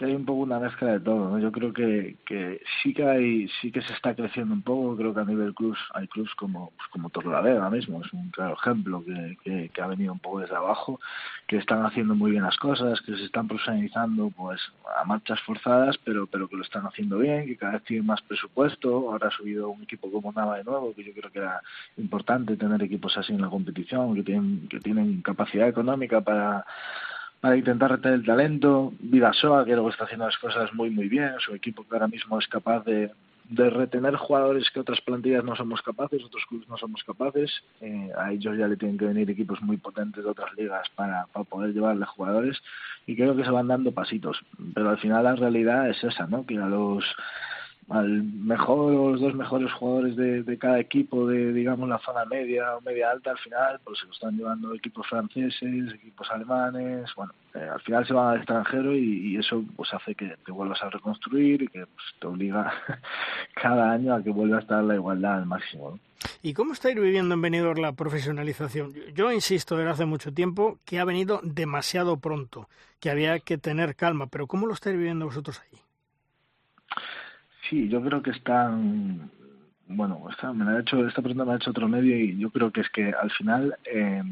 Speaker 11: hay un poco una mezcla de todo. ¿no? Yo creo que, que sí que hay, sí que se está creciendo un poco. Creo que a nivel clubs hay clubs como pues como Torrelavega mismo es un claro ejemplo que, que, ha venido un poco desde abajo, que están haciendo muy bien las cosas, que se están profesionalizando pues a marchas forzadas, pero pero que lo están haciendo bien, que cada vez tienen más presupuesto. Ahora ha subido un equipo como Nava de nuevo, que yo creo que era importante tener equipos así en la competición, que tienen que tienen capacidad económica para para intentar retener el talento. Vidasoa, que luego está haciendo las cosas muy, muy bien. Su equipo que ahora mismo es capaz de, de retener jugadores que otras plantillas no somos capaces, otros clubes no somos capaces. Eh, a ellos ya le tienen que venir equipos muy potentes de otras ligas para, para poder llevarle jugadores y creo que se van dando pasitos. Pero al final la realidad es esa, ¿no? Que a los al mejor o los dos mejores jugadores de, de, cada equipo de digamos la zona media o media alta al final pues se lo están llevando equipos franceses equipos alemanes bueno eh, al final se van al extranjero y, eso pues hace que te vuelvas a reconstruir y que pues, te obliga *laughs* cada año a que vuelva a estar la igualdad al máximo ¿no?
Speaker 3: ¿Y cómo estáis viviendo en Benidorm la profesionalización? Yo insisto desde hace mucho tiempo que ha venido demasiado pronto, que había que tener calma, pero ¿cómo lo estáis viviendo vosotros ahí?
Speaker 11: Sí, yo creo que están. Bueno, esta, me la ha hecho, esta pregunta me ha hecho otro medio y yo creo que es que al final. Eh,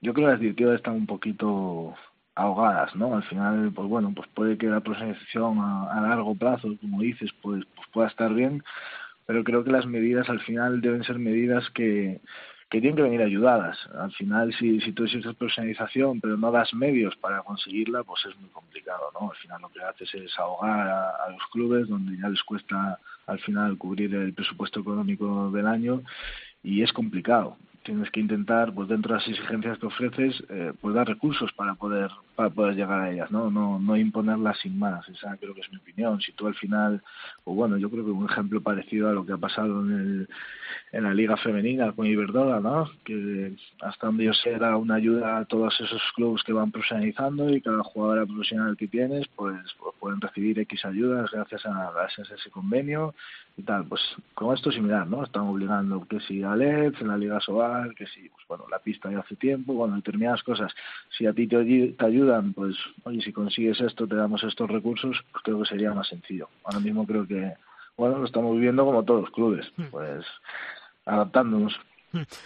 Speaker 11: yo creo que las directivas están un poquito ahogadas, ¿no? Al final, pues bueno, pues puede que la profesionalización a, a largo plazo, como dices, pues, pues pueda estar bien, pero creo que las medidas al final deben ser medidas que, que tienen que venir ayudadas. Al final, si, si tú existe personalización, pero no das medios para conseguirla, pues es muy complicado, ¿no? Al final lo que haces es ahogar a los clubes, donde ya les cuesta al final cubrir el presupuesto económico del año y es complicado tienes que intentar pues dentro de las exigencias que ofreces eh, pues dar recursos para poder para poder llegar a ellas no no no imponerlas sin más esa creo que es mi opinión. Si tú al final o bueno yo creo que un ejemplo parecido a lo que ha pasado en el en la liga femenina con Iberdrola no que hasta donde yo sé una ayuda a todos esos clubes que van profesionalizando y cada jugadora profesional que tienes pues, pues pueden recibir x ayudas gracias a gracias a ese convenio y tal. Pues con esto similar no están obligando que si a LED en la liga Que si, pues bueno, la pista ya hace tiempo, bueno, determinadas cosas, si a ti te, te, ayudan, pues, oye, si consigues esto, te damos estos recursos, pues creo que sería más sencillo. Ahora mismo creo que, bueno, lo estamos viviendo como todos los clubes, pues, adaptándonos.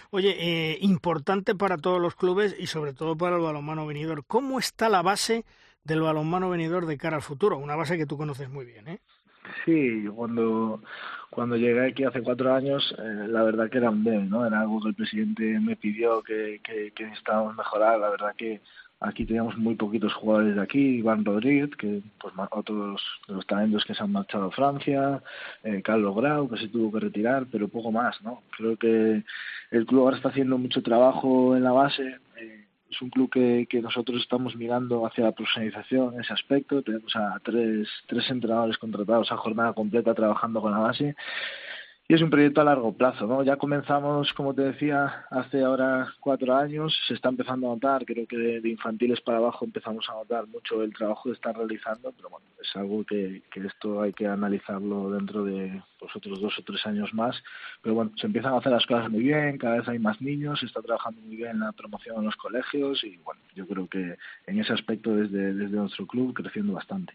Speaker 3: Oye, eh, importante para todos los clubes y sobre todo para el balonmano venidor. ¿Cómo está la base del balonmano venidor de cara al futuro? Una base que tú conoces muy bien, ¿eh?
Speaker 11: Sí, cuando cuando llegué aquí hace cuatro años, eh, la verdad que era un débil, ¿no? Era algo que el presidente me pidió que, que, que necesitábamos mejorar. La verdad que aquí teníamos muy poquitos jugadores de aquí. Iván Rodríguez, que pues otros de los talentos que se han marchado a Francia, eh, Carlos Grau, que se tuvo que retirar, pero poco más, ¿no? Creo que el club ahora está haciendo mucho trabajo en la base. Es un club que, que nosotros estamos mirando hacia la profesionalización en ese aspecto. Tenemos a tres, tres entrenadores contratados a jornada completa trabajando con la base. Y es un proyecto a largo plazo, ¿no? Ya comenzamos, como te decía, hace ahora cuatro años, se está empezando a notar, creo que de, infantiles para abajo empezamos a notar mucho el trabajo que están realizando, pero bueno, es algo que, que esto hay que analizarlo dentro de pues, otros dos o tres años más, pero bueno, se empiezan a hacer las cosas muy bien, cada vez hay más niños, se está trabajando muy bien la promoción en los colegios y bueno, yo creo que en ese aspecto desde, desde nuestro club creciendo bastante.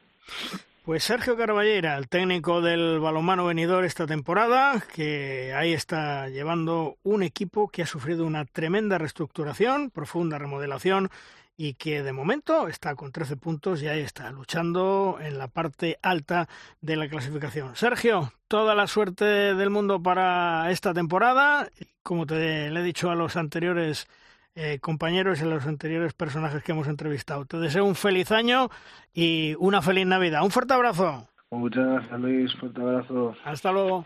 Speaker 3: Pues Sergio Carballera, el técnico del balonmano venidor esta temporada, que ahí está llevando un equipo que ha sufrido una tremenda reestructuración, profunda remodelación y que de momento está con 13 puntos y ahí está luchando en la parte alta de la clasificación. Sergio, toda la suerte del mundo para esta temporada. Como te le he dicho a los anteriores eh, compañeros y a los anteriores personajes que hemos entrevistado. Te deseo un feliz año y una feliz Navidad. Un fuerte abrazo.
Speaker 11: Muchas gracias, Luis. Fuerte abrazo.
Speaker 3: Hasta luego.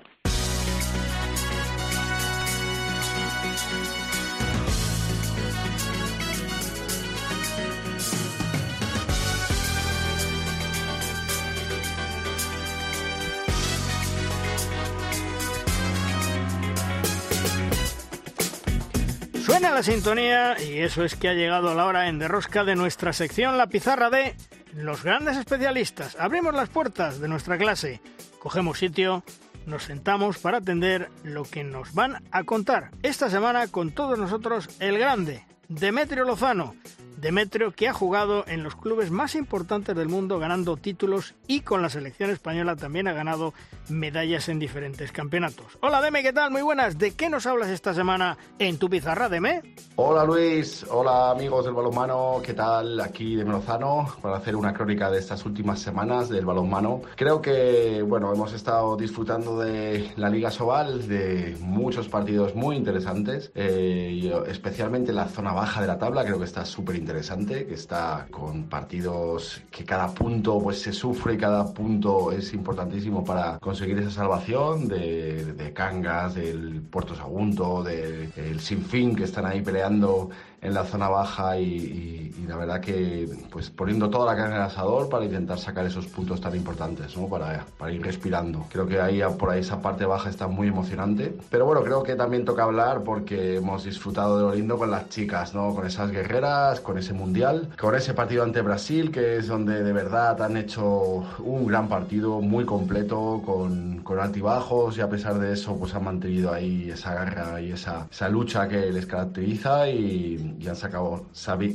Speaker 3: Suena la sintonía y eso es que ha llegado la hora en derrosca de nuestra sección La Pizarra de los grandes especialistas. Abrimos las puertas de nuestra clase, cogemos sitio, nos sentamos para atender lo que nos van a contar. Esta semana con todos nosotros el grande, Demetrio Lozano. Demetrio que ha jugado en los clubes más importantes del mundo ganando títulos y con la selección española también ha ganado medallas en diferentes campeonatos. Hola Deme, ¿qué tal? Muy buenas. ¿De qué nos hablas esta semana en tu pizarra, Deme?
Speaker 12: Hola Luis, hola amigos del balonmano, ¿qué tal? Aquí de Lozano para hacer una crónica de estas últimas semanas del balonmano. Creo que, bueno, hemos estado disfrutando de la Liga Sobal, de muchos partidos muy interesantes, eh, especialmente la zona baja de la tabla, creo que está súper interesante interesante, que está con partidos que cada punto pues se sufre, cada punto es importantísimo para conseguir esa salvación de, de Cangas, del Puerto Sagunto, del Sinfín, que están ahí peleando en la zona baja y, la verdad que pues poniendo toda la carga en el asador para intentar sacar esos puntos tan importantes, ¿no? Para, para ir respirando. Creo que ahí por ahí esa parte baja está muy emocionante. Pero bueno, creo que también toca hablar porque hemos disfrutado de lo lindo con las chicas, ¿no? Con esas guerreras, con ese mundial, con ese partido ante Brasil, que es donde de verdad han hecho un gran partido, muy completo, con, con altibajos y a pesar de eso pues han mantenido ahí esa garra y esa, esa lucha que les caracteriza y y han, sacado,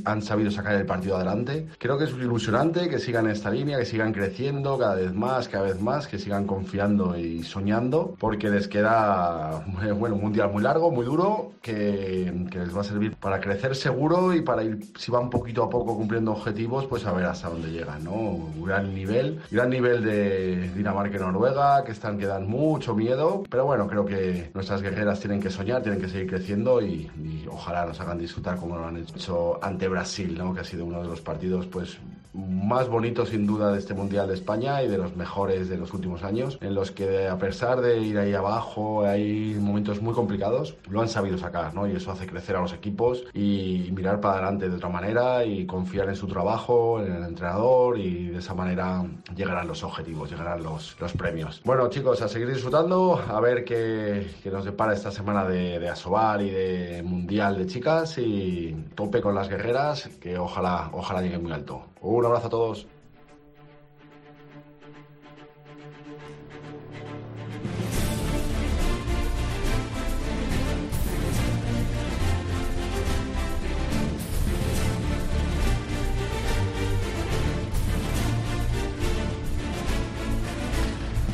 Speaker 12: han sabido sacar el partido adelante. Creo que es ilusionante que sigan en esta línea, que sigan creciendo cada vez más, cada vez más, que sigan confiando y soñando, porque les queda *laughs* bueno, un mundial muy largo, muy duro, que, que les va a servir para crecer seguro y para ir, si van poquito a poco cumpliendo objetivos, pues a ver hasta dónde llegan, ¿no? Un gran nivel, gran nivel de Dinamarca y Noruega, que están que dan mucho miedo, pero bueno, creo que nuestras guerreras tienen que soñar, tienen que seguir creciendo y, y ojalá nos hagan disfrutar como lo han hecho ante Brasil, ¿no? que ha sido uno de los partidos pues más bonitos sin duda de este Mundial de España y de los mejores de los últimos años, en los que a pesar de ir ahí abajo, hay momentos muy complicados, lo han sabido sacar, ¿no? Y eso hace crecer a los equipos y mirar para adelante de otra manera y confiar en su trabajo, en el entrenador y de esa manera llegarán los objetivos, llegarán los, los premios. Bueno chicos, a seguir disfrutando, a ver qué, nos depara esta semana de, de Asobal y de Mundial de chicas y tope con las guerreras, que ojalá, ojalá lleguen muy alto. Un abrazo a todos.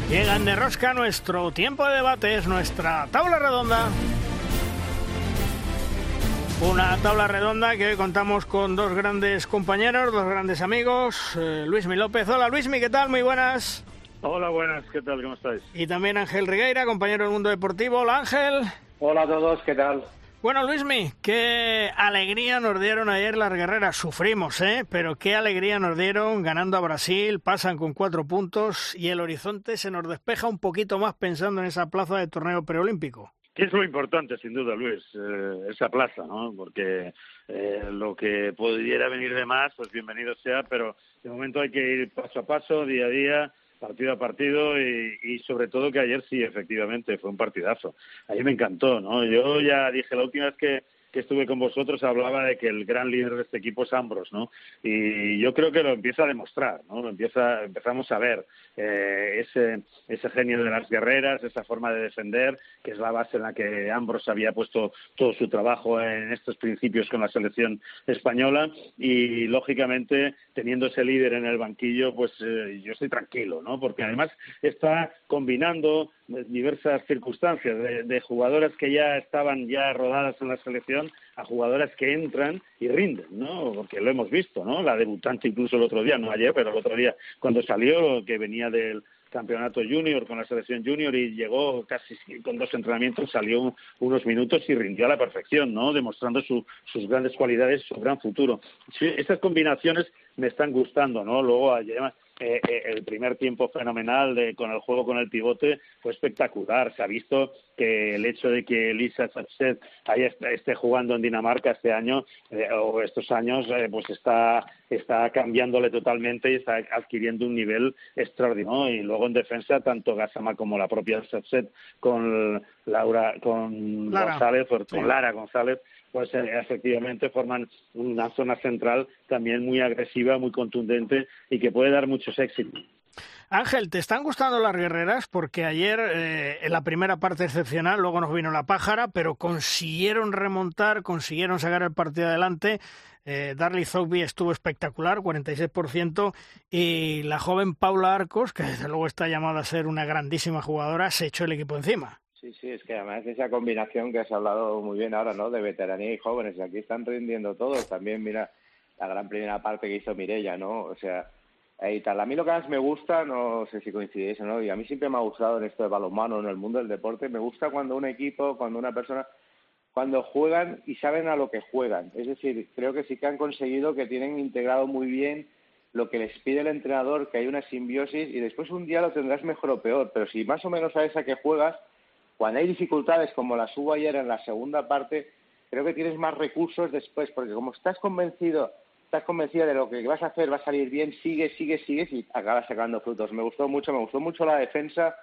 Speaker 3: Llegan de rosca nuestro tiempo de debate, es nuestra tabla redonda. Una tabla redonda que hoy contamos con dos grandes compañeros, dos grandes amigos. Eh, Luis Mi López. Hola Luismi, ¿qué tal? Muy buenas.
Speaker 13: Hola, buenas, ¿qué tal? ¿Cómo estáis?
Speaker 3: Y también Ángel Regueira, compañero del mundo deportivo. Hola Ángel.
Speaker 14: Hola a todos, ¿qué tal?
Speaker 3: Bueno, Luismi, qué alegría nos dieron ayer las guerreras. Sufrimos, ¿eh? Pero qué alegría nos dieron ganando a Brasil. Pasan con cuatro puntos y el horizonte se nos despeja un poquito más pensando en esa plaza de torneo preolímpico
Speaker 13: es lo importante, sin duda, Luis, eh, esa plaza, ¿no? Porque eh, lo que pudiera venir de más, pues bienvenido sea, pero de momento hay que ir paso a paso, día a día, partido a partido y, sobre todo que ayer sí, efectivamente, fue un partidazo. Ayer me encantó, ¿no? Yo ya dije la última vez que que estuve con vosotros hablaba de que el gran líder de este equipo es Ambros, ¿no? Y yo creo que lo empieza a demostrar, ¿no? Lo empieza, empezamos a ver eh, ese, ese genio de las guerreras, esa forma de defender, que es la base en la que Ambros había puesto todo su trabajo en estos principios con la selección española y lógicamente teniendo ese líder en el banquillo, pues eh, yo estoy tranquilo, ¿no? Porque además está combinando diversas circunstancias de, de jugadoras que ya estaban ya rodadas en la selección a jugadoras que entran y rinden, ¿no? Porque lo hemos visto, ¿no? La debutante incluso el otro día, no ayer, pero el otro día cuando salió, que venía del campeonato junior con la selección junior y llegó casi con dos entrenamientos, salió unos minutos y rindió a la perfección, ¿no? Demostrando sus grandes cualidades, su gran futuro. Estas combinaciones me están gustando, ¿no? Luego ayer eh, eh, el primer tiempo fenomenal de, con el juego con el pivote fue espectacular. Se ha visto que el hecho de que Elisa Sapset esté jugando en Dinamarca este año eh, o estos años, pues está, está cambiándole totalmente y está adquiriendo un nivel extraordinario. Y luego en defensa, tanto Gasama como la propia Sapset con Laura, con González, con Lara González, pues eh, efectivamente forman una zona central también muy agresiva, muy contundente y que puede dar muchos éxitos.
Speaker 3: Ángel, ¿te están gustando las guerreras? Porque ayer, eh, en la primera parte excepcional, luego nos vino la pájara, pero consiguieron remontar, consiguieron sacar el partido adelante. Eh, Darly Zogby estuvo espectacular, 46%, y la joven Paula Arcos, que desde luego está llamada a ser una grandísima jugadora, se echó el equipo encima.
Speaker 14: Sí, sí, es que además esa combinación que has hablado muy bien ahora, ¿no? De veteranía y jóvenes, aquí están rindiendo todos. También, mira, la gran primera parte que hizo Mirella, ¿no? O sea, y tal. A mí lo que más me gusta, no sé si coincidís o no, y a mí siempre me ha gustado en esto de balonmano, en el mundo del deporte, me gusta cuando un equipo, cuando una persona cuando juegan y saben a lo que juegan. Es decir, creo que sí que han conseguido que tienen integrado muy bien lo que les pide el entrenador, que hay una simbiosis y después un día lo tendrás mejor o peor, pero si más o menos sabes a qué juegas, cuando hay dificultades como las hubo ayer en la segunda parte, creo que tienes más recursos después, porque como estás convencido, estás convencida de lo que vas a hacer va a salir bien, sigue, sigue, sigue y acabas sacando frutos. Me gustó mucho, me gustó mucho la defensa,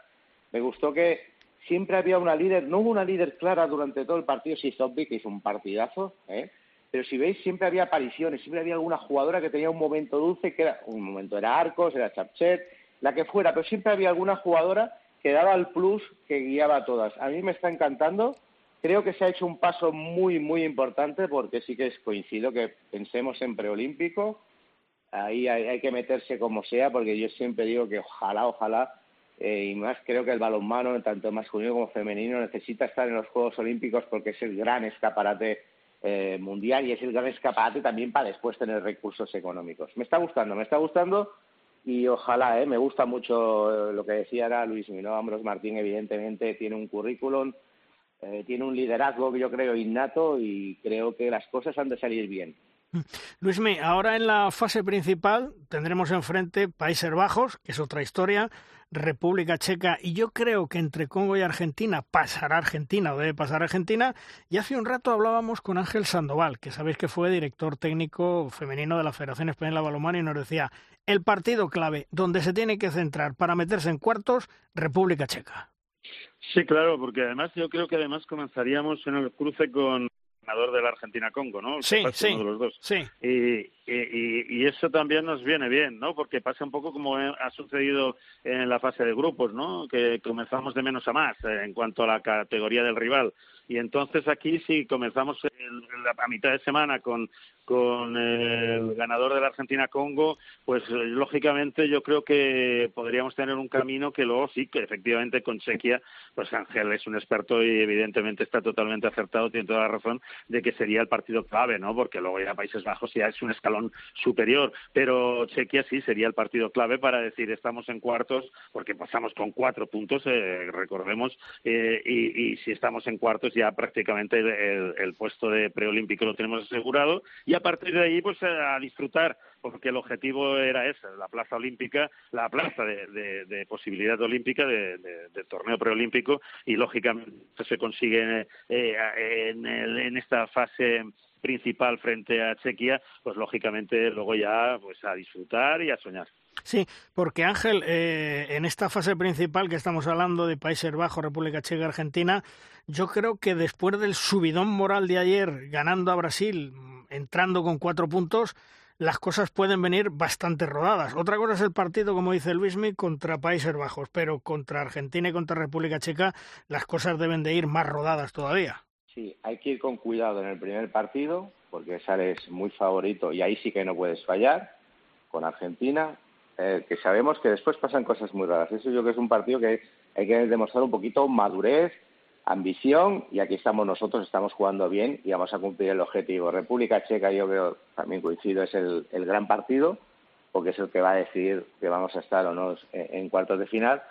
Speaker 14: me gustó que siempre había una líder, no hubo una líder clara durante todo el partido, si Zombie, que hizo un partidazo, ¿eh? pero si veis, siempre había apariciones, siempre había alguna jugadora que tenía un momento dulce, que era, un momento era Arcos, era Chapchet, la que fuera, pero siempre había alguna jugadora que daba el plus que guiaba a todas. A mí me está encantando, creo que se ha hecho un paso muy, muy importante, porque sí que es coincido que pensemos en preolímpico, ahí hay, hay que meterse como sea, porque yo siempre digo que ojalá, ojalá eh, y más creo que el balonmano, tanto masculino como femenino, necesita estar en los Juegos Olímpicos porque es el gran escaparate eh, mundial y es el gran escaparate también para después tener recursos económicos. Me está gustando, me está gustando y ojalá, eh, me gusta mucho lo que decía era Luis Mino Ambros Martín, evidentemente tiene un currículum, tiene un liderazgo que yo creo innato y creo que las cosas han de salir bien.
Speaker 3: Luismi, ahora en la fase principal tendremos enfrente Países Bajos, que es otra historia, República Checa y yo creo que entre Congo y Argentina pasará Argentina o debe pasar Argentina. Y hace un rato hablábamos con Ángel Sandoval, que sabéis que fue director técnico femenino de la Federación Española de Balonmano y nos decía el partido clave donde se tiene que centrar para meterse en cuartos, República Checa.
Speaker 13: Sí, claro, porque además yo creo que además comenzaríamos en el cruce con ganador de la Argentina-Congo, ¿no?
Speaker 3: Sí, sí,
Speaker 13: uno de los dos.
Speaker 3: sí.
Speaker 13: Y, y, y, eso también nos viene bien, ¿no? Porque pasa un poco como ha sucedido en la fase de grupos, ¿no? Que comenzamos de menos a más eh, en cuanto a la categoría del rival. Y entonces aquí si comenzamos a mitad de semana con, con el ganador de la Argentina-Congo, pues eh, lógicamente yo creo que podríamos tener un camino que luego sí, que efectivamente con Chequia, pues Ángel es un experto y evidentemente está totalmente acertado, tiene toda la razón, de que sería el partido clave, ¿no? Porque luego ya Países Bajos ya es un escalón superior, pero Chequia sí sería el partido clave para decir estamos en cuartos, porque pasamos con cuatro puntos, eh, recordemos, eh, y, y, si estamos en cuartos ya prácticamente el, el puesto de preolímpico lo tenemos asegurado y a partir de ahí pues a disfrutar porque el objetivo era ese, la plaza olímpica, la plaza de, posibilidad olímpica de, torneo preolímpico y lógicamente se consigue eh, en, en esta fase principal frente a Chequia, pues lógicamente luego ya pues a disfrutar y a soñar.
Speaker 3: Sí, porque Ángel, eh, en esta fase principal que estamos hablando de Países Bajos, República Checa, Argentina, yo creo que después del subidón moral de ayer, ganando a Brasil, entrando con cuatro puntos, las cosas pueden venir bastante rodadas. Otra cosa es el partido, como dice Luismi, contra Países Bajos, pero contra Argentina y contra República Checa las cosas deben de ir más rodadas todavía.
Speaker 14: Sí, hay que ir con cuidado en el primer partido, porque sales muy favorito y ahí sí que no puedes fallar con Argentina, eh, que sabemos que después pasan cosas muy raras. Eso yo creo que es un partido que hay que demostrar un poquito madurez, ambición y aquí estamos nosotros, estamos jugando bien y vamos a cumplir el objetivo. República Checa, yo veo, también coincido, es el, el gran partido porque es el que va a decidir que vamos a estar o no en, cuartos de final,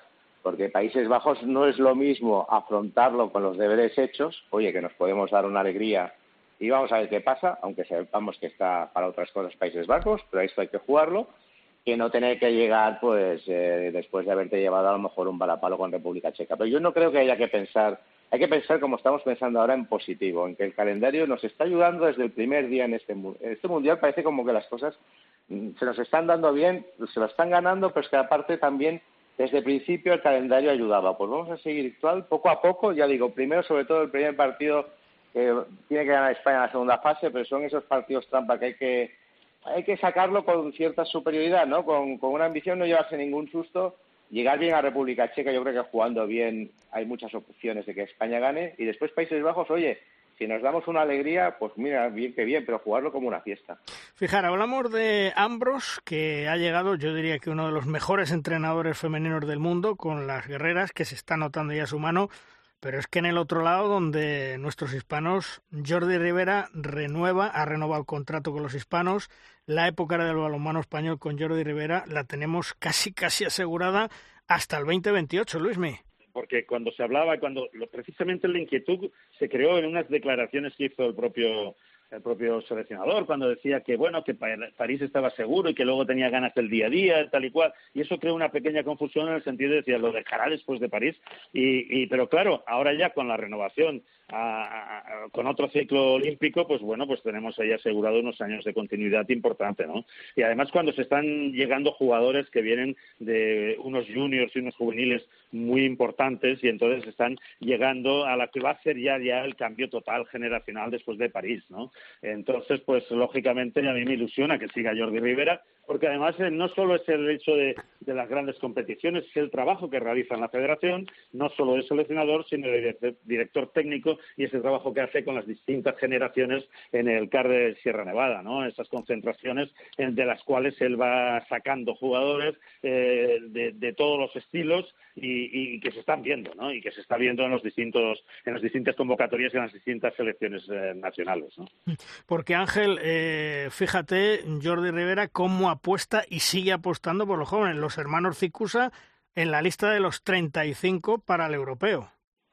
Speaker 14: porque Países Bajos no es lo mismo afrontarlo con los deberes hechos, oye, que nos podemos dar una alegría y vamos a ver qué pasa, aunque sepamos que está para otras cosas Países Bajos, pero esto hay que jugarlo que no tener que llegar pues eh, después de haberte llevado a lo mejor un balapalo con República Checa. Pero yo no creo que haya que pensar, hay que pensar como estamos pensando ahora en positivo, en que el calendario nos está ayudando desde el primer día en este, en este mundial. Parece como que las cosas mm, se nos están dando bien, se lo están ganando, pero es que aparte también desde el principio el calendario ayudaba. Pues vamos a seguir actual poco a poco, ya digo, primero sobre todo el primer partido que tiene que ganar España en la segunda fase, pero son esos partidos trampa que hay que hay que sacarlo con cierta superioridad, ¿no? Con, una ambición, no llevarse ningún susto, llegar bien a República Checa, yo creo que jugando bien hay muchas opciones de que España gane, y después Países Bajos, oye, si nos damos una alegría, pues mira, bien que bien, pero jugarlo como una fiesta.
Speaker 3: Fijar, hablamos de Ambros, que ha llegado, yo diría que uno de los mejores entrenadores femeninos del mundo, con las guerreras, que se está notando ya su mano pero es que en el otro lado, donde nuestros hispanos, Jordi Rivera renueva, ha renovado el contrato con los hispanos. La época del balonmano español con Jordi Rivera la tenemos casi, casi asegurada hasta el 2028, Luismi.
Speaker 13: porque cuando se hablaba, cuando precisamente la inquietud se creó en unas declaraciones que hizo el propio el propio seleccionador cuando decía que bueno que París estaba seguro y que luego tenía ganas del día a día tal y cual y eso creó una pequeña confusión en el sentido de decir lo dejará después de París y, y pero claro ahora ya con la renovación con otro ciclo olímpico, pues bueno, pues tenemos ahí asegurado unos años de continuidad importante, ¿no? Y además cuando se están llegando jugadores que vienen de unos juniors y unos juveniles muy importantes y entonces están llegando a la que va a ser ya, ya el cambio total generacional después de París, ¿no? Entonces, pues lógicamente a mí me ilusiona que siga Jordi Rivera, porque además eh, no solo es el hecho de, las grandes competiciones, es el trabajo que realiza en la federación, no solo de seleccionador, sino de director, técnico y ese trabajo que hace con las distintas generaciones en el CAR de Sierra Nevada, ¿no? Esas concentraciones de las cuales él va sacando jugadores eh, de, todos los estilos y, que se están viendo, ¿no? Y que se está viendo en los distintos, en las distintas convocatorias y en las distintas selecciones eh, nacionales, ¿no?
Speaker 3: Porque Ángel, fíjate, Jordi Rivera, cómo apuesta y sigue apostando por los jóvenes. Los hermanos Cicusa en la lista de los 35 para el europeo.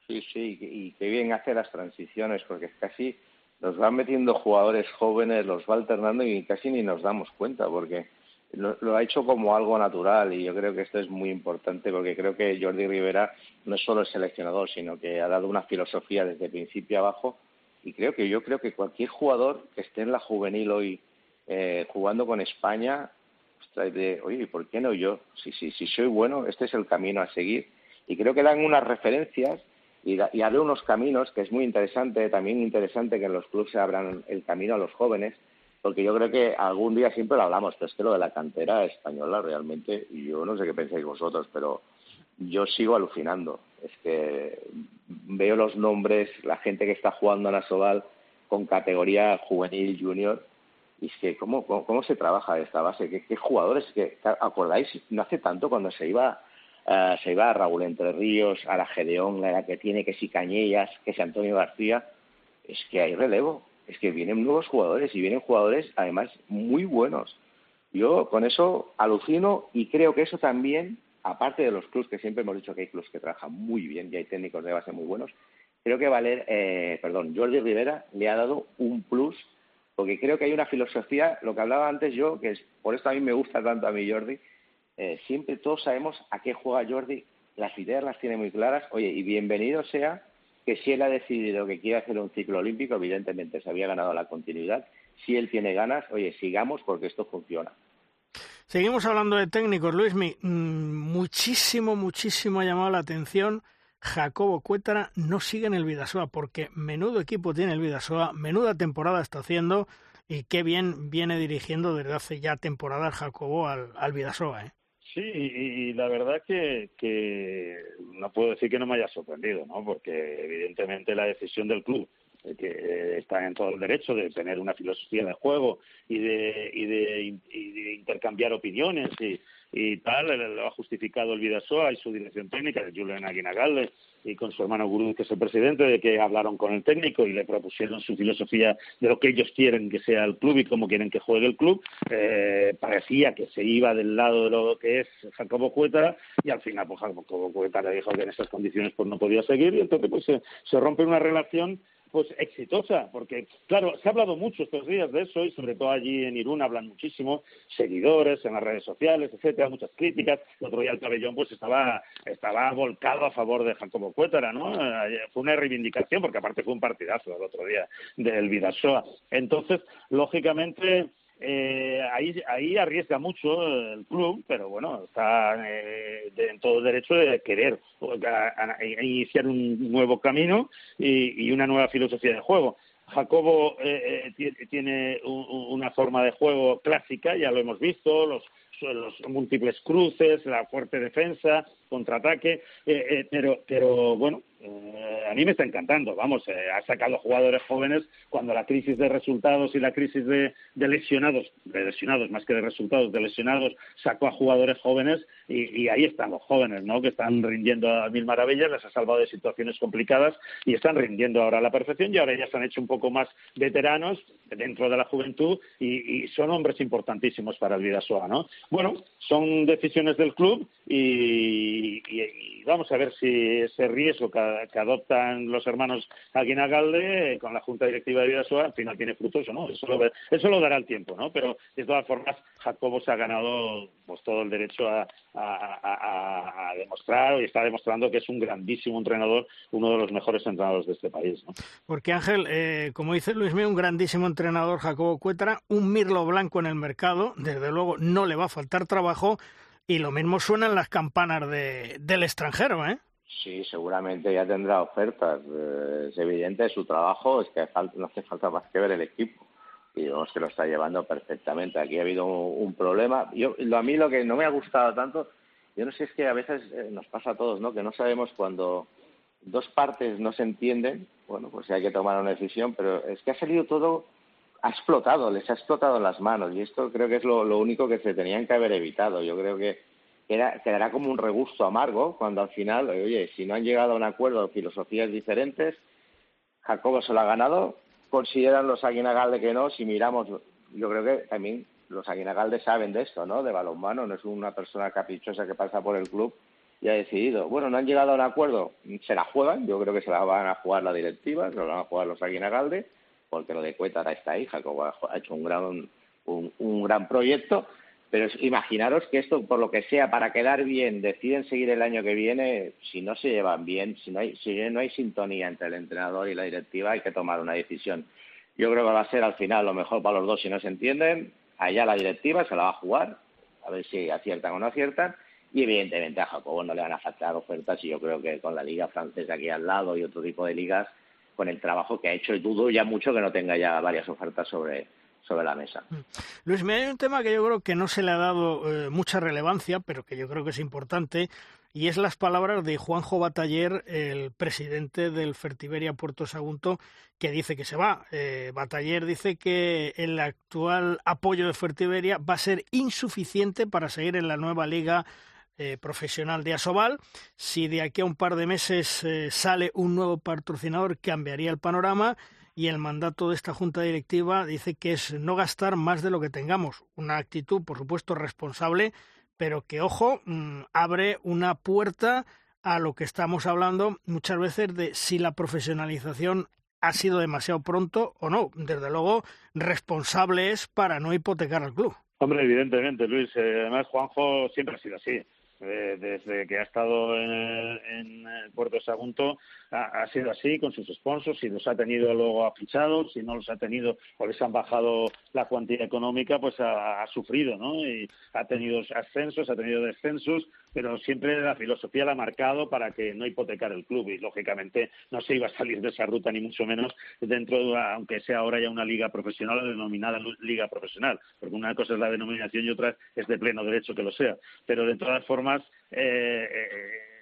Speaker 14: Sí, sí, y qué bien hace las transiciones, porque casi nos van metiendo jugadores jóvenes, los va alternando y casi ni nos damos cuenta, porque lo, lo, ha hecho como algo natural y yo creo que esto es muy importante porque creo que Jordi Rivera no es solo el seleccionador, sino que ha dado una filosofía desde principio abajo y creo que yo creo que cualquier jugador que esté en la juvenil hoy eh, jugando con España, oye, ¿por qué no yo? Si, si, si soy bueno, este es el camino a seguir. Y creo que dan unas referencias y, y abre unos caminos que es muy interesante, también interesante que en los clubes se abran el camino a los jóvenes, porque yo creo que algún día siempre lo hablamos, pero es que lo de la cantera española realmente, y yo no sé qué pensáis vosotros, pero yo sigo alucinando. Es que veo los nombres, la gente que está jugando a Nasoval con categoría juvenil, junior, y es que, ¿cómo, cómo, se trabaja esta base? ¿Qué, jugadores? que ¿Acordáis? No hace tanto cuando se iba, uh, se iba a Raúl Entre Ríos, a la Gedeón, la que tiene que si Cañellas, que si Antonio García. Es que hay relevo. Es que vienen nuevos jugadores y vienen jugadores, además, muy buenos. Yo con eso alucino y creo que eso también, aparte de los clubs, que siempre hemos dicho que hay clubs que trabajan muy bien y hay técnicos de base muy buenos, creo que Valer, eh, perdón, Jordi Rivera le ha dado un plus porque creo que hay una filosofía, lo que hablaba antes yo, que es por esto a mí me gusta tanto a mí Jordi, eh, siempre todos sabemos a qué juega Jordi, las ideas las tiene muy claras, oye, y bienvenido sea que si él ha decidido que quiere hacer un ciclo olímpico, evidentemente se había ganado la continuidad, si él tiene ganas, oye, sigamos porque esto funciona.
Speaker 3: Seguimos hablando de técnicos, Luis, mm, muchísimo, muchísimo ha llamado la atención Jacobo Cuétara no sigue en el Vidasoa, porque menudo equipo tiene el Vidasoa, menuda temporada está haciendo y qué bien viene dirigiendo desde hace ya temporadas Jacobo al, al Vidasoa. ¿eh?
Speaker 13: Sí, y, la verdad que, que no puedo decir que no me haya sorprendido, ¿no? porque evidentemente la decisión del club que está en todo el derecho de tener una filosofía de juego y de, y de, y de intercambiar opiniones y, y tal, lo ha justificado el Vidasoa y su dirección técnica, de Julián Aguinagalde, y con su hermano Gurú, que es el presidente, de que hablaron con el técnico y le propusieron su filosofía de lo que ellos quieren que sea el club y cómo quieren que juegue el club. Eh, parecía que se iba del lado de lo que es Jacobo Cuétara y al final pues Jacobo Cuétara dijo que en esas condiciones pues no podía seguir y entonces pues se rompe una relación pues exitosa, porque claro, se ha hablado mucho estos días de eso y sobre todo allí en Irún hablan muchísimo, seguidores en las redes sociales, etcétera, muchas críticas. El otro día el pabellón pues estaba, estaba volcado a favor de Jacobo Cuétara, ¿no? Fue una reivindicación, porque aparte fue un partidazo el otro día del Vidasoa. Entonces, lógicamente, eh, ahí, ahí arriesga mucho el club, pero bueno, está eh, en todo derecho de querer iniciar un nuevo camino y, una nueva filosofía de juego. Jacobo eh, eh tiene una forma de juego clásica, ya lo hemos visto, los, los múltiples cruces, la fuerte defensa, contraataque, eh, pero, pero bueno, Eh, a mí me está encantando, vamos, eh, ha sacado jugadores jóvenes cuando la crisis de resultados y la crisis de, lesionados, de lesionados más que de resultados, de lesionados, sacó a jugadores jóvenes y, ahí están los jóvenes, ¿no? Que están rindiendo a mil maravillas, les ha salvado de situaciones complicadas y están rindiendo ahora a la perfección y ahora ya se han hecho un poco más veteranos dentro de la juventud y, son hombres importantísimos para el Vidasoa, ¿no? Bueno, son decisiones del club y, vamos a ver si ese riesgo que adoptan los hermanos Aguinagalde con la Junta Directiva de Vidasoa, al final tiene frutos o no. Eso lo, eso lo dará el tiempo, ¿no? Pero de todas formas, Jacobo se ha ganado pues todo el derecho a, demostrar y está demostrando que es un grandísimo entrenador, uno de los mejores entrenadores de este país. ¿no?
Speaker 3: Porque Ángel, eh, como dice Luis Mío, un grandísimo entrenador, Jacobo Cuetra, un mirlo blanco en el mercado, desde luego no le va a faltar trabajo y lo mismo suenan las campanas de, del extranjero, ¿eh?
Speaker 14: Sí, seguramente ya tendrá ofertas. Eh, es evidente, su trabajo es que no hace falta más que ver el equipo. Y vemos que lo está llevando perfectamente. Aquí ha habido un, problema. Yo, a mí lo que no me ha gustado tanto, yo no sé, es que a veces eh, nos pasa a todos, ¿no? Que no sabemos cuando dos partes no se entienden, bueno, pues hay que tomar una decisión, pero es que ha salido todo, ha explotado, les ha explotado las manos. Y esto creo que es lo, único que se tenían que haber evitado. Yo creo que quedará como un regusto amargo cuando al final, oye, si no han llegado a un acuerdo filosofías diferentes, Jacobo se lo ha ganado, consideran los Aguinagalde que no, si miramos, yo creo que también los Aguinagalde saben de esto, ¿no? De balonmano, no es una persona caprichosa que pasa por el club y ha decidido. Bueno, no han llegado a un acuerdo, se la juegan, yo creo que se la van a jugar la directiva, se la van a jugar los Aguinagalde, porque lo de Cuétara está ahí, Jacobo ha hecho un gran, un gran proyecto, pero imaginaros que esto, por lo que sea, para quedar bien, deciden seguir el año que viene, si no se llevan bien, si no hay, si no hay sintonía entre el entrenador y la directiva, hay que tomar una decisión. Yo creo que va a ser al final lo mejor para los dos si no se entienden. Allá la directiva se la va a jugar, a ver si aciertan o no aciertan. Y evidentemente a Jacobo no le van a faltar ofertas y yo creo que con la liga francesa aquí al lado y otro tipo de ligas, con el trabajo que ha hecho, y dudo ya mucho que no tenga ya varias ofertas sobre, sobre la mesa. Mm.
Speaker 3: Luis, me hay un tema que yo creo que no se le ha dado eh, mucha relevancia, pero que yo creo que es importante, y es las palabras de Juanjo Bataller, el presidente del Fertiberia Puerto Sagunto, que dice que se va. Eh, Bataller dice que el actual apoyo de Fertiberia va a ser insuficiente para seguir en la nueva liga eh, profesional de Asobal. Si de aquí a un par de meses sale un nuevo patrocinador, cambiaría el panorama y el mandato de esta junta directiva dice que es no gastar más de lo que tengamos. Una actitud, por supuesto, responsable, pero que, ojo, mm, abre una puerta a lo que estamos hablando muchas veces de si la profesionalización ha sido demasiado pronto o no. Desde luego, responsable es para no hipotecar al club.
Speaker 13: Hombre, evidentemente, Luis. Eh, además, Juanjo siempre ha sido así. Eh, desde que ha estado en, en Puerto Sagunto ha, sido así con sus sponsors, si los ha tenido luego ha fichado, si no los ha tenido o les han bajado la cuantía económica, pues ha, sufrido, ¿no? Y ha tenido ascensos, ha tenido descensos, pero siempre la filosofía la ha marcado para que no hipotecar el club y lógicamente no se iba a salir de esa ruta ni mucho menos dentro de, aunque sea ahora ya una liga profesional denominada liga profesional, porque una cosa es la denominación y otra es de pleno derecho que lo sea, pero de todas formas eh, eh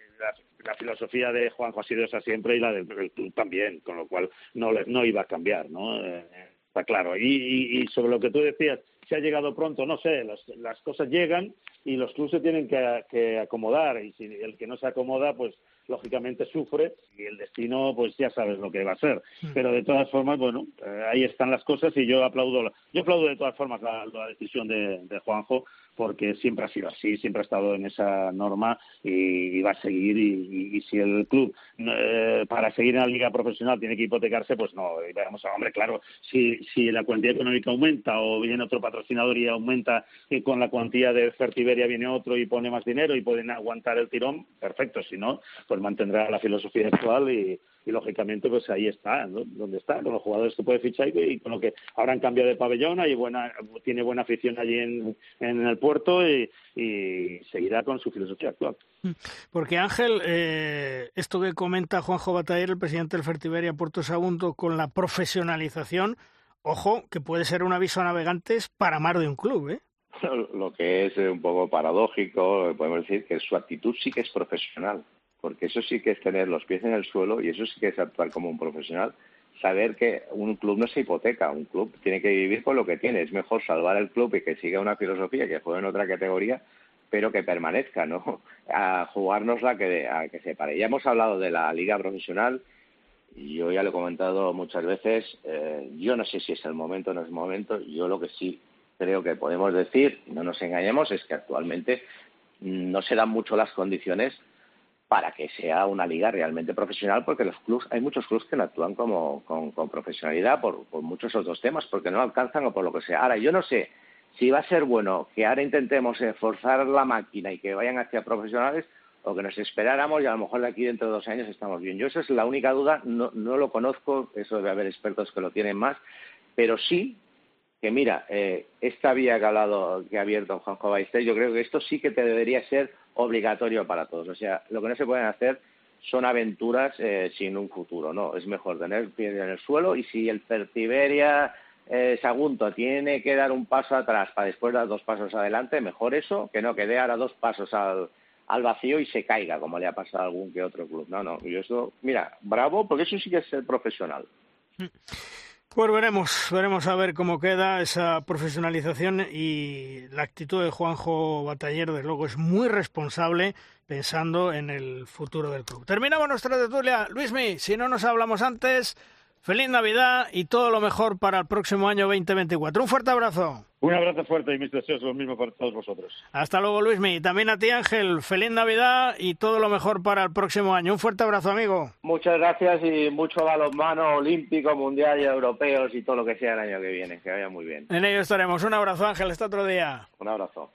Speaker 13: la, filosofía de Juanjo ha sido esa siempre y la del, club también, con lo cual no, no iba a cambiar, ¿no? Eh, está claro. Y, sobre lo que tú decías, si ha llegado pronto, no sé, las, cosas llegan y los clubes se tienen que, que, acomodar y si el que no se acomoda, pues lógicamente sufre y el destino, pues ya sabes lo que va a ser. Pero de todas formas, bueno, eh, ahí están las cosas y yo aplaudo, yo aplaudo de todas formas la, decisión de, Juanjo porque siempre ha sido así, siempre ha estado en esa norma y, va a seguir y, si el club eh, para seguir en la liga profesional tiene que hipotecarse, pues no, y veamos, hombre, claro, si, si la cuantía económica aumenta o viene otro patrocinador y aumenta y con la cuantía de Fertiberia viene otro y pone más dinero y pueden aguantar el tirón, perfecto, si no, pues mantendrá la filosofía actual y, lógicamente pues ahí está, donde está, con los jugadores que puede fichar y, con lo que ahora han cambiado de pabellón, hay buena, tiene buena afición allí en, en el puerto y, seguirá con su filosofía actual.
Speaker 3: Mm. Porque Ángel, eh, esto que comenta Juanjo Bataller, el presidente del Fertiberia Puerto Sagunto, con la profesionalización, ojo, que puede ser un aviso a navegantes para más de un club, ¿eh? *laughs*
Speaker 14: Lo que es un poco paradójico, podemos decir que su actitud sí que es profesional porque eso sí que es tener los pies en el suelo y eso sí que es actuar como un profesional. Saber que un club no se hipoteca, un club tiene que vivir con lo que tiene. Es mejor salvar el club y que siga una filosofía, que juegue en otra categoría, pero que permanezca, ¿no? *laughs* A jugarnos la que, a que se pare. Ya hemos hablado de la liga profesional, yo ya lo he comentado muchas veces, eh, yo no sé si es el momento o no es el momento, yo lo que sí creo que podemos decir, no nos engañemos, es que actualmente no se dan mucho las condiciones para que sea una liga realmente profesional, porque los clubs, hay muchos clubs que no actúan como, con, profesionalidad por, muchos otros temas, porque no alcanzan o por lo que sea. Ahora, yo no sé si va a ser bueno que ahora intentemos esforzar la máquina y que vayan hacia profesionales o que nos esperáramos y a lo mejor de aquí dentro de dos años estamos bien. Yo esa es la única duda, no, no lo conozco, eso debe haber expertos que lo tienen más, pero sí que mira, eh, esta vía que ha, hablado, que ha abierto Juanjo Baistel, yo creo que esto sí que te debería ser obligatorio para todos. O sea, lo que no se pueden hacer son aventuras eh, sin un futuro, ¿no? Es mejor tener pie en el suelo y si el Pertiberia eh, Sagunto tiene que dar un paso atrás para después dar dos pasos adelante, mejor eso que no que dé ahora dos pasos al, vacío y se caiga, como le ha pasado a algún que otro club. No, no, yo eso, mira, bravo, porque eso sí que es ser profesional.
Speaker 3: Pues veremos, veremos a ver cómo queda esa profesionalización y la actitud de Juanjo Batallero, desde luego, es muy responsable pensando en el futuro del club. Terminamos nuestra tertulia. Luismi, si no nos hablamos antes, Feliz Navidad y todo lo mejor para el próximo año 2024. Un fuerte abrazo.
Speaker 13: Un abrazo fuerte y mis deseos lo mismo para todos vosotros.
Speaker 3: Hasta luego, Luismi. También a ti, Ángel. Feliz Navidad y todo lo mejor para el próximo año. Un fuerte abrazo, amigo.
Speaker 14: Muchas gracias y mucho balonmano olímpico, mundial y europeos y todo lo que sea el año que viene. Que vaya muy bien.
Speaker 3: En ello estaremos. Un abrazo, Ángel. Hasta otro día.
Speaker 14: Un abrazo.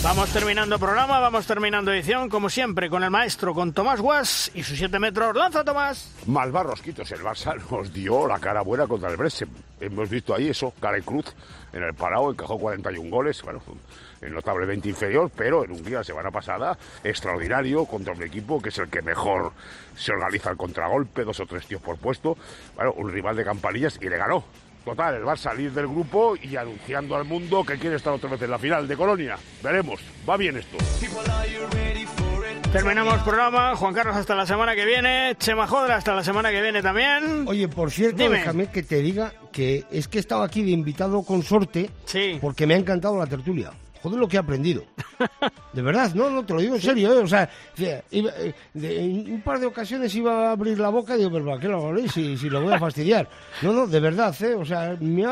Speaker 3: Vamos terminando programa, vamos terminando edición, como siempre, con el maestro, con Tomás Guas y sus 7 metros. ¡Lanza, Tomás!
Speaker 15: Malvarrosquitos, el Barça nos dio la cara buena contra el Brest. Hemos visto ahí eso, cara y cruz, en el parado, encajó 41 goles, bueno, notablemente inferior, pero en un día, la semana pasada, extraordinario contra un equipo que es el que mejor se organiza el contragolpe, dos o tres tíos por puesto, bueno, un rival de campanillas y le ganó. Total, él va a salir del grupo y anunciando al mundo que quiere estar otra vez en la final de Colonia. Veremos, va bien esto.
Speaker 3: Terminamos programa. Juan Carlos, hasta la semana que viene. Chema Jodra, hasta la semana que viene también.
Speaker 6: Oye, por cierto, déjame que te diga que es que he estado aquí de invitado consorte
Speaker 3: sí.
Speaker 6: porque me ha encantado la tertulia joder lo que he aprendido. De verdad, no, no, te lo digo en serio, ¿eh? O sea, eh, en un par de ocasiones iba a abrir la boca y digo, pero ¿para qué lo hago si, si lo voy a fastidiar? No, no, de verdad, ¿eh? O sea, me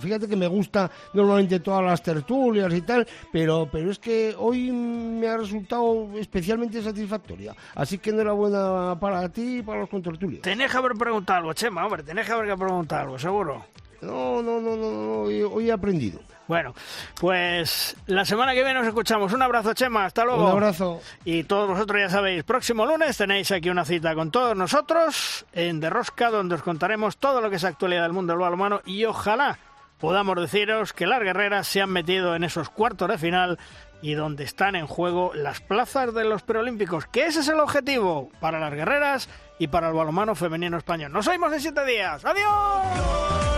Speaker 6: fíjate que me gusta normalmente todas las tertulias y tal, pero, pero es que hoy me ha resultado especialmente satisfactoria. Así que enhorabuena para ti y para los contertulios.
Speaker 3: Tenés que haber preguntado algo, Chema, hombre, tenés que haber preguntado algo, seguro.
Speaker 6: No, no, no, no, no hoy he aprendido.
Speaker 3: Bueno, pues la semana que viene nos escuchamos. Un abrazo, Chema. Hasta luego.
Speaker 6: Un abrazo.
Speaker 3: Y todos vosotros ya sabéis, próximo lunes tenéis aquí una cita con todos nosotros en Derrosca, donde os contaremos todo lo que es actualidad del mundo del balonmano y ojalá podamos deciros que las guerreras se han metido en esos cuartos de final y donde están en juego las plazas de los preolímpicos, que ese es el objetivo para las guerreras y para el balonmano femenino español. Nos vemos en siete días. ¡Adiós!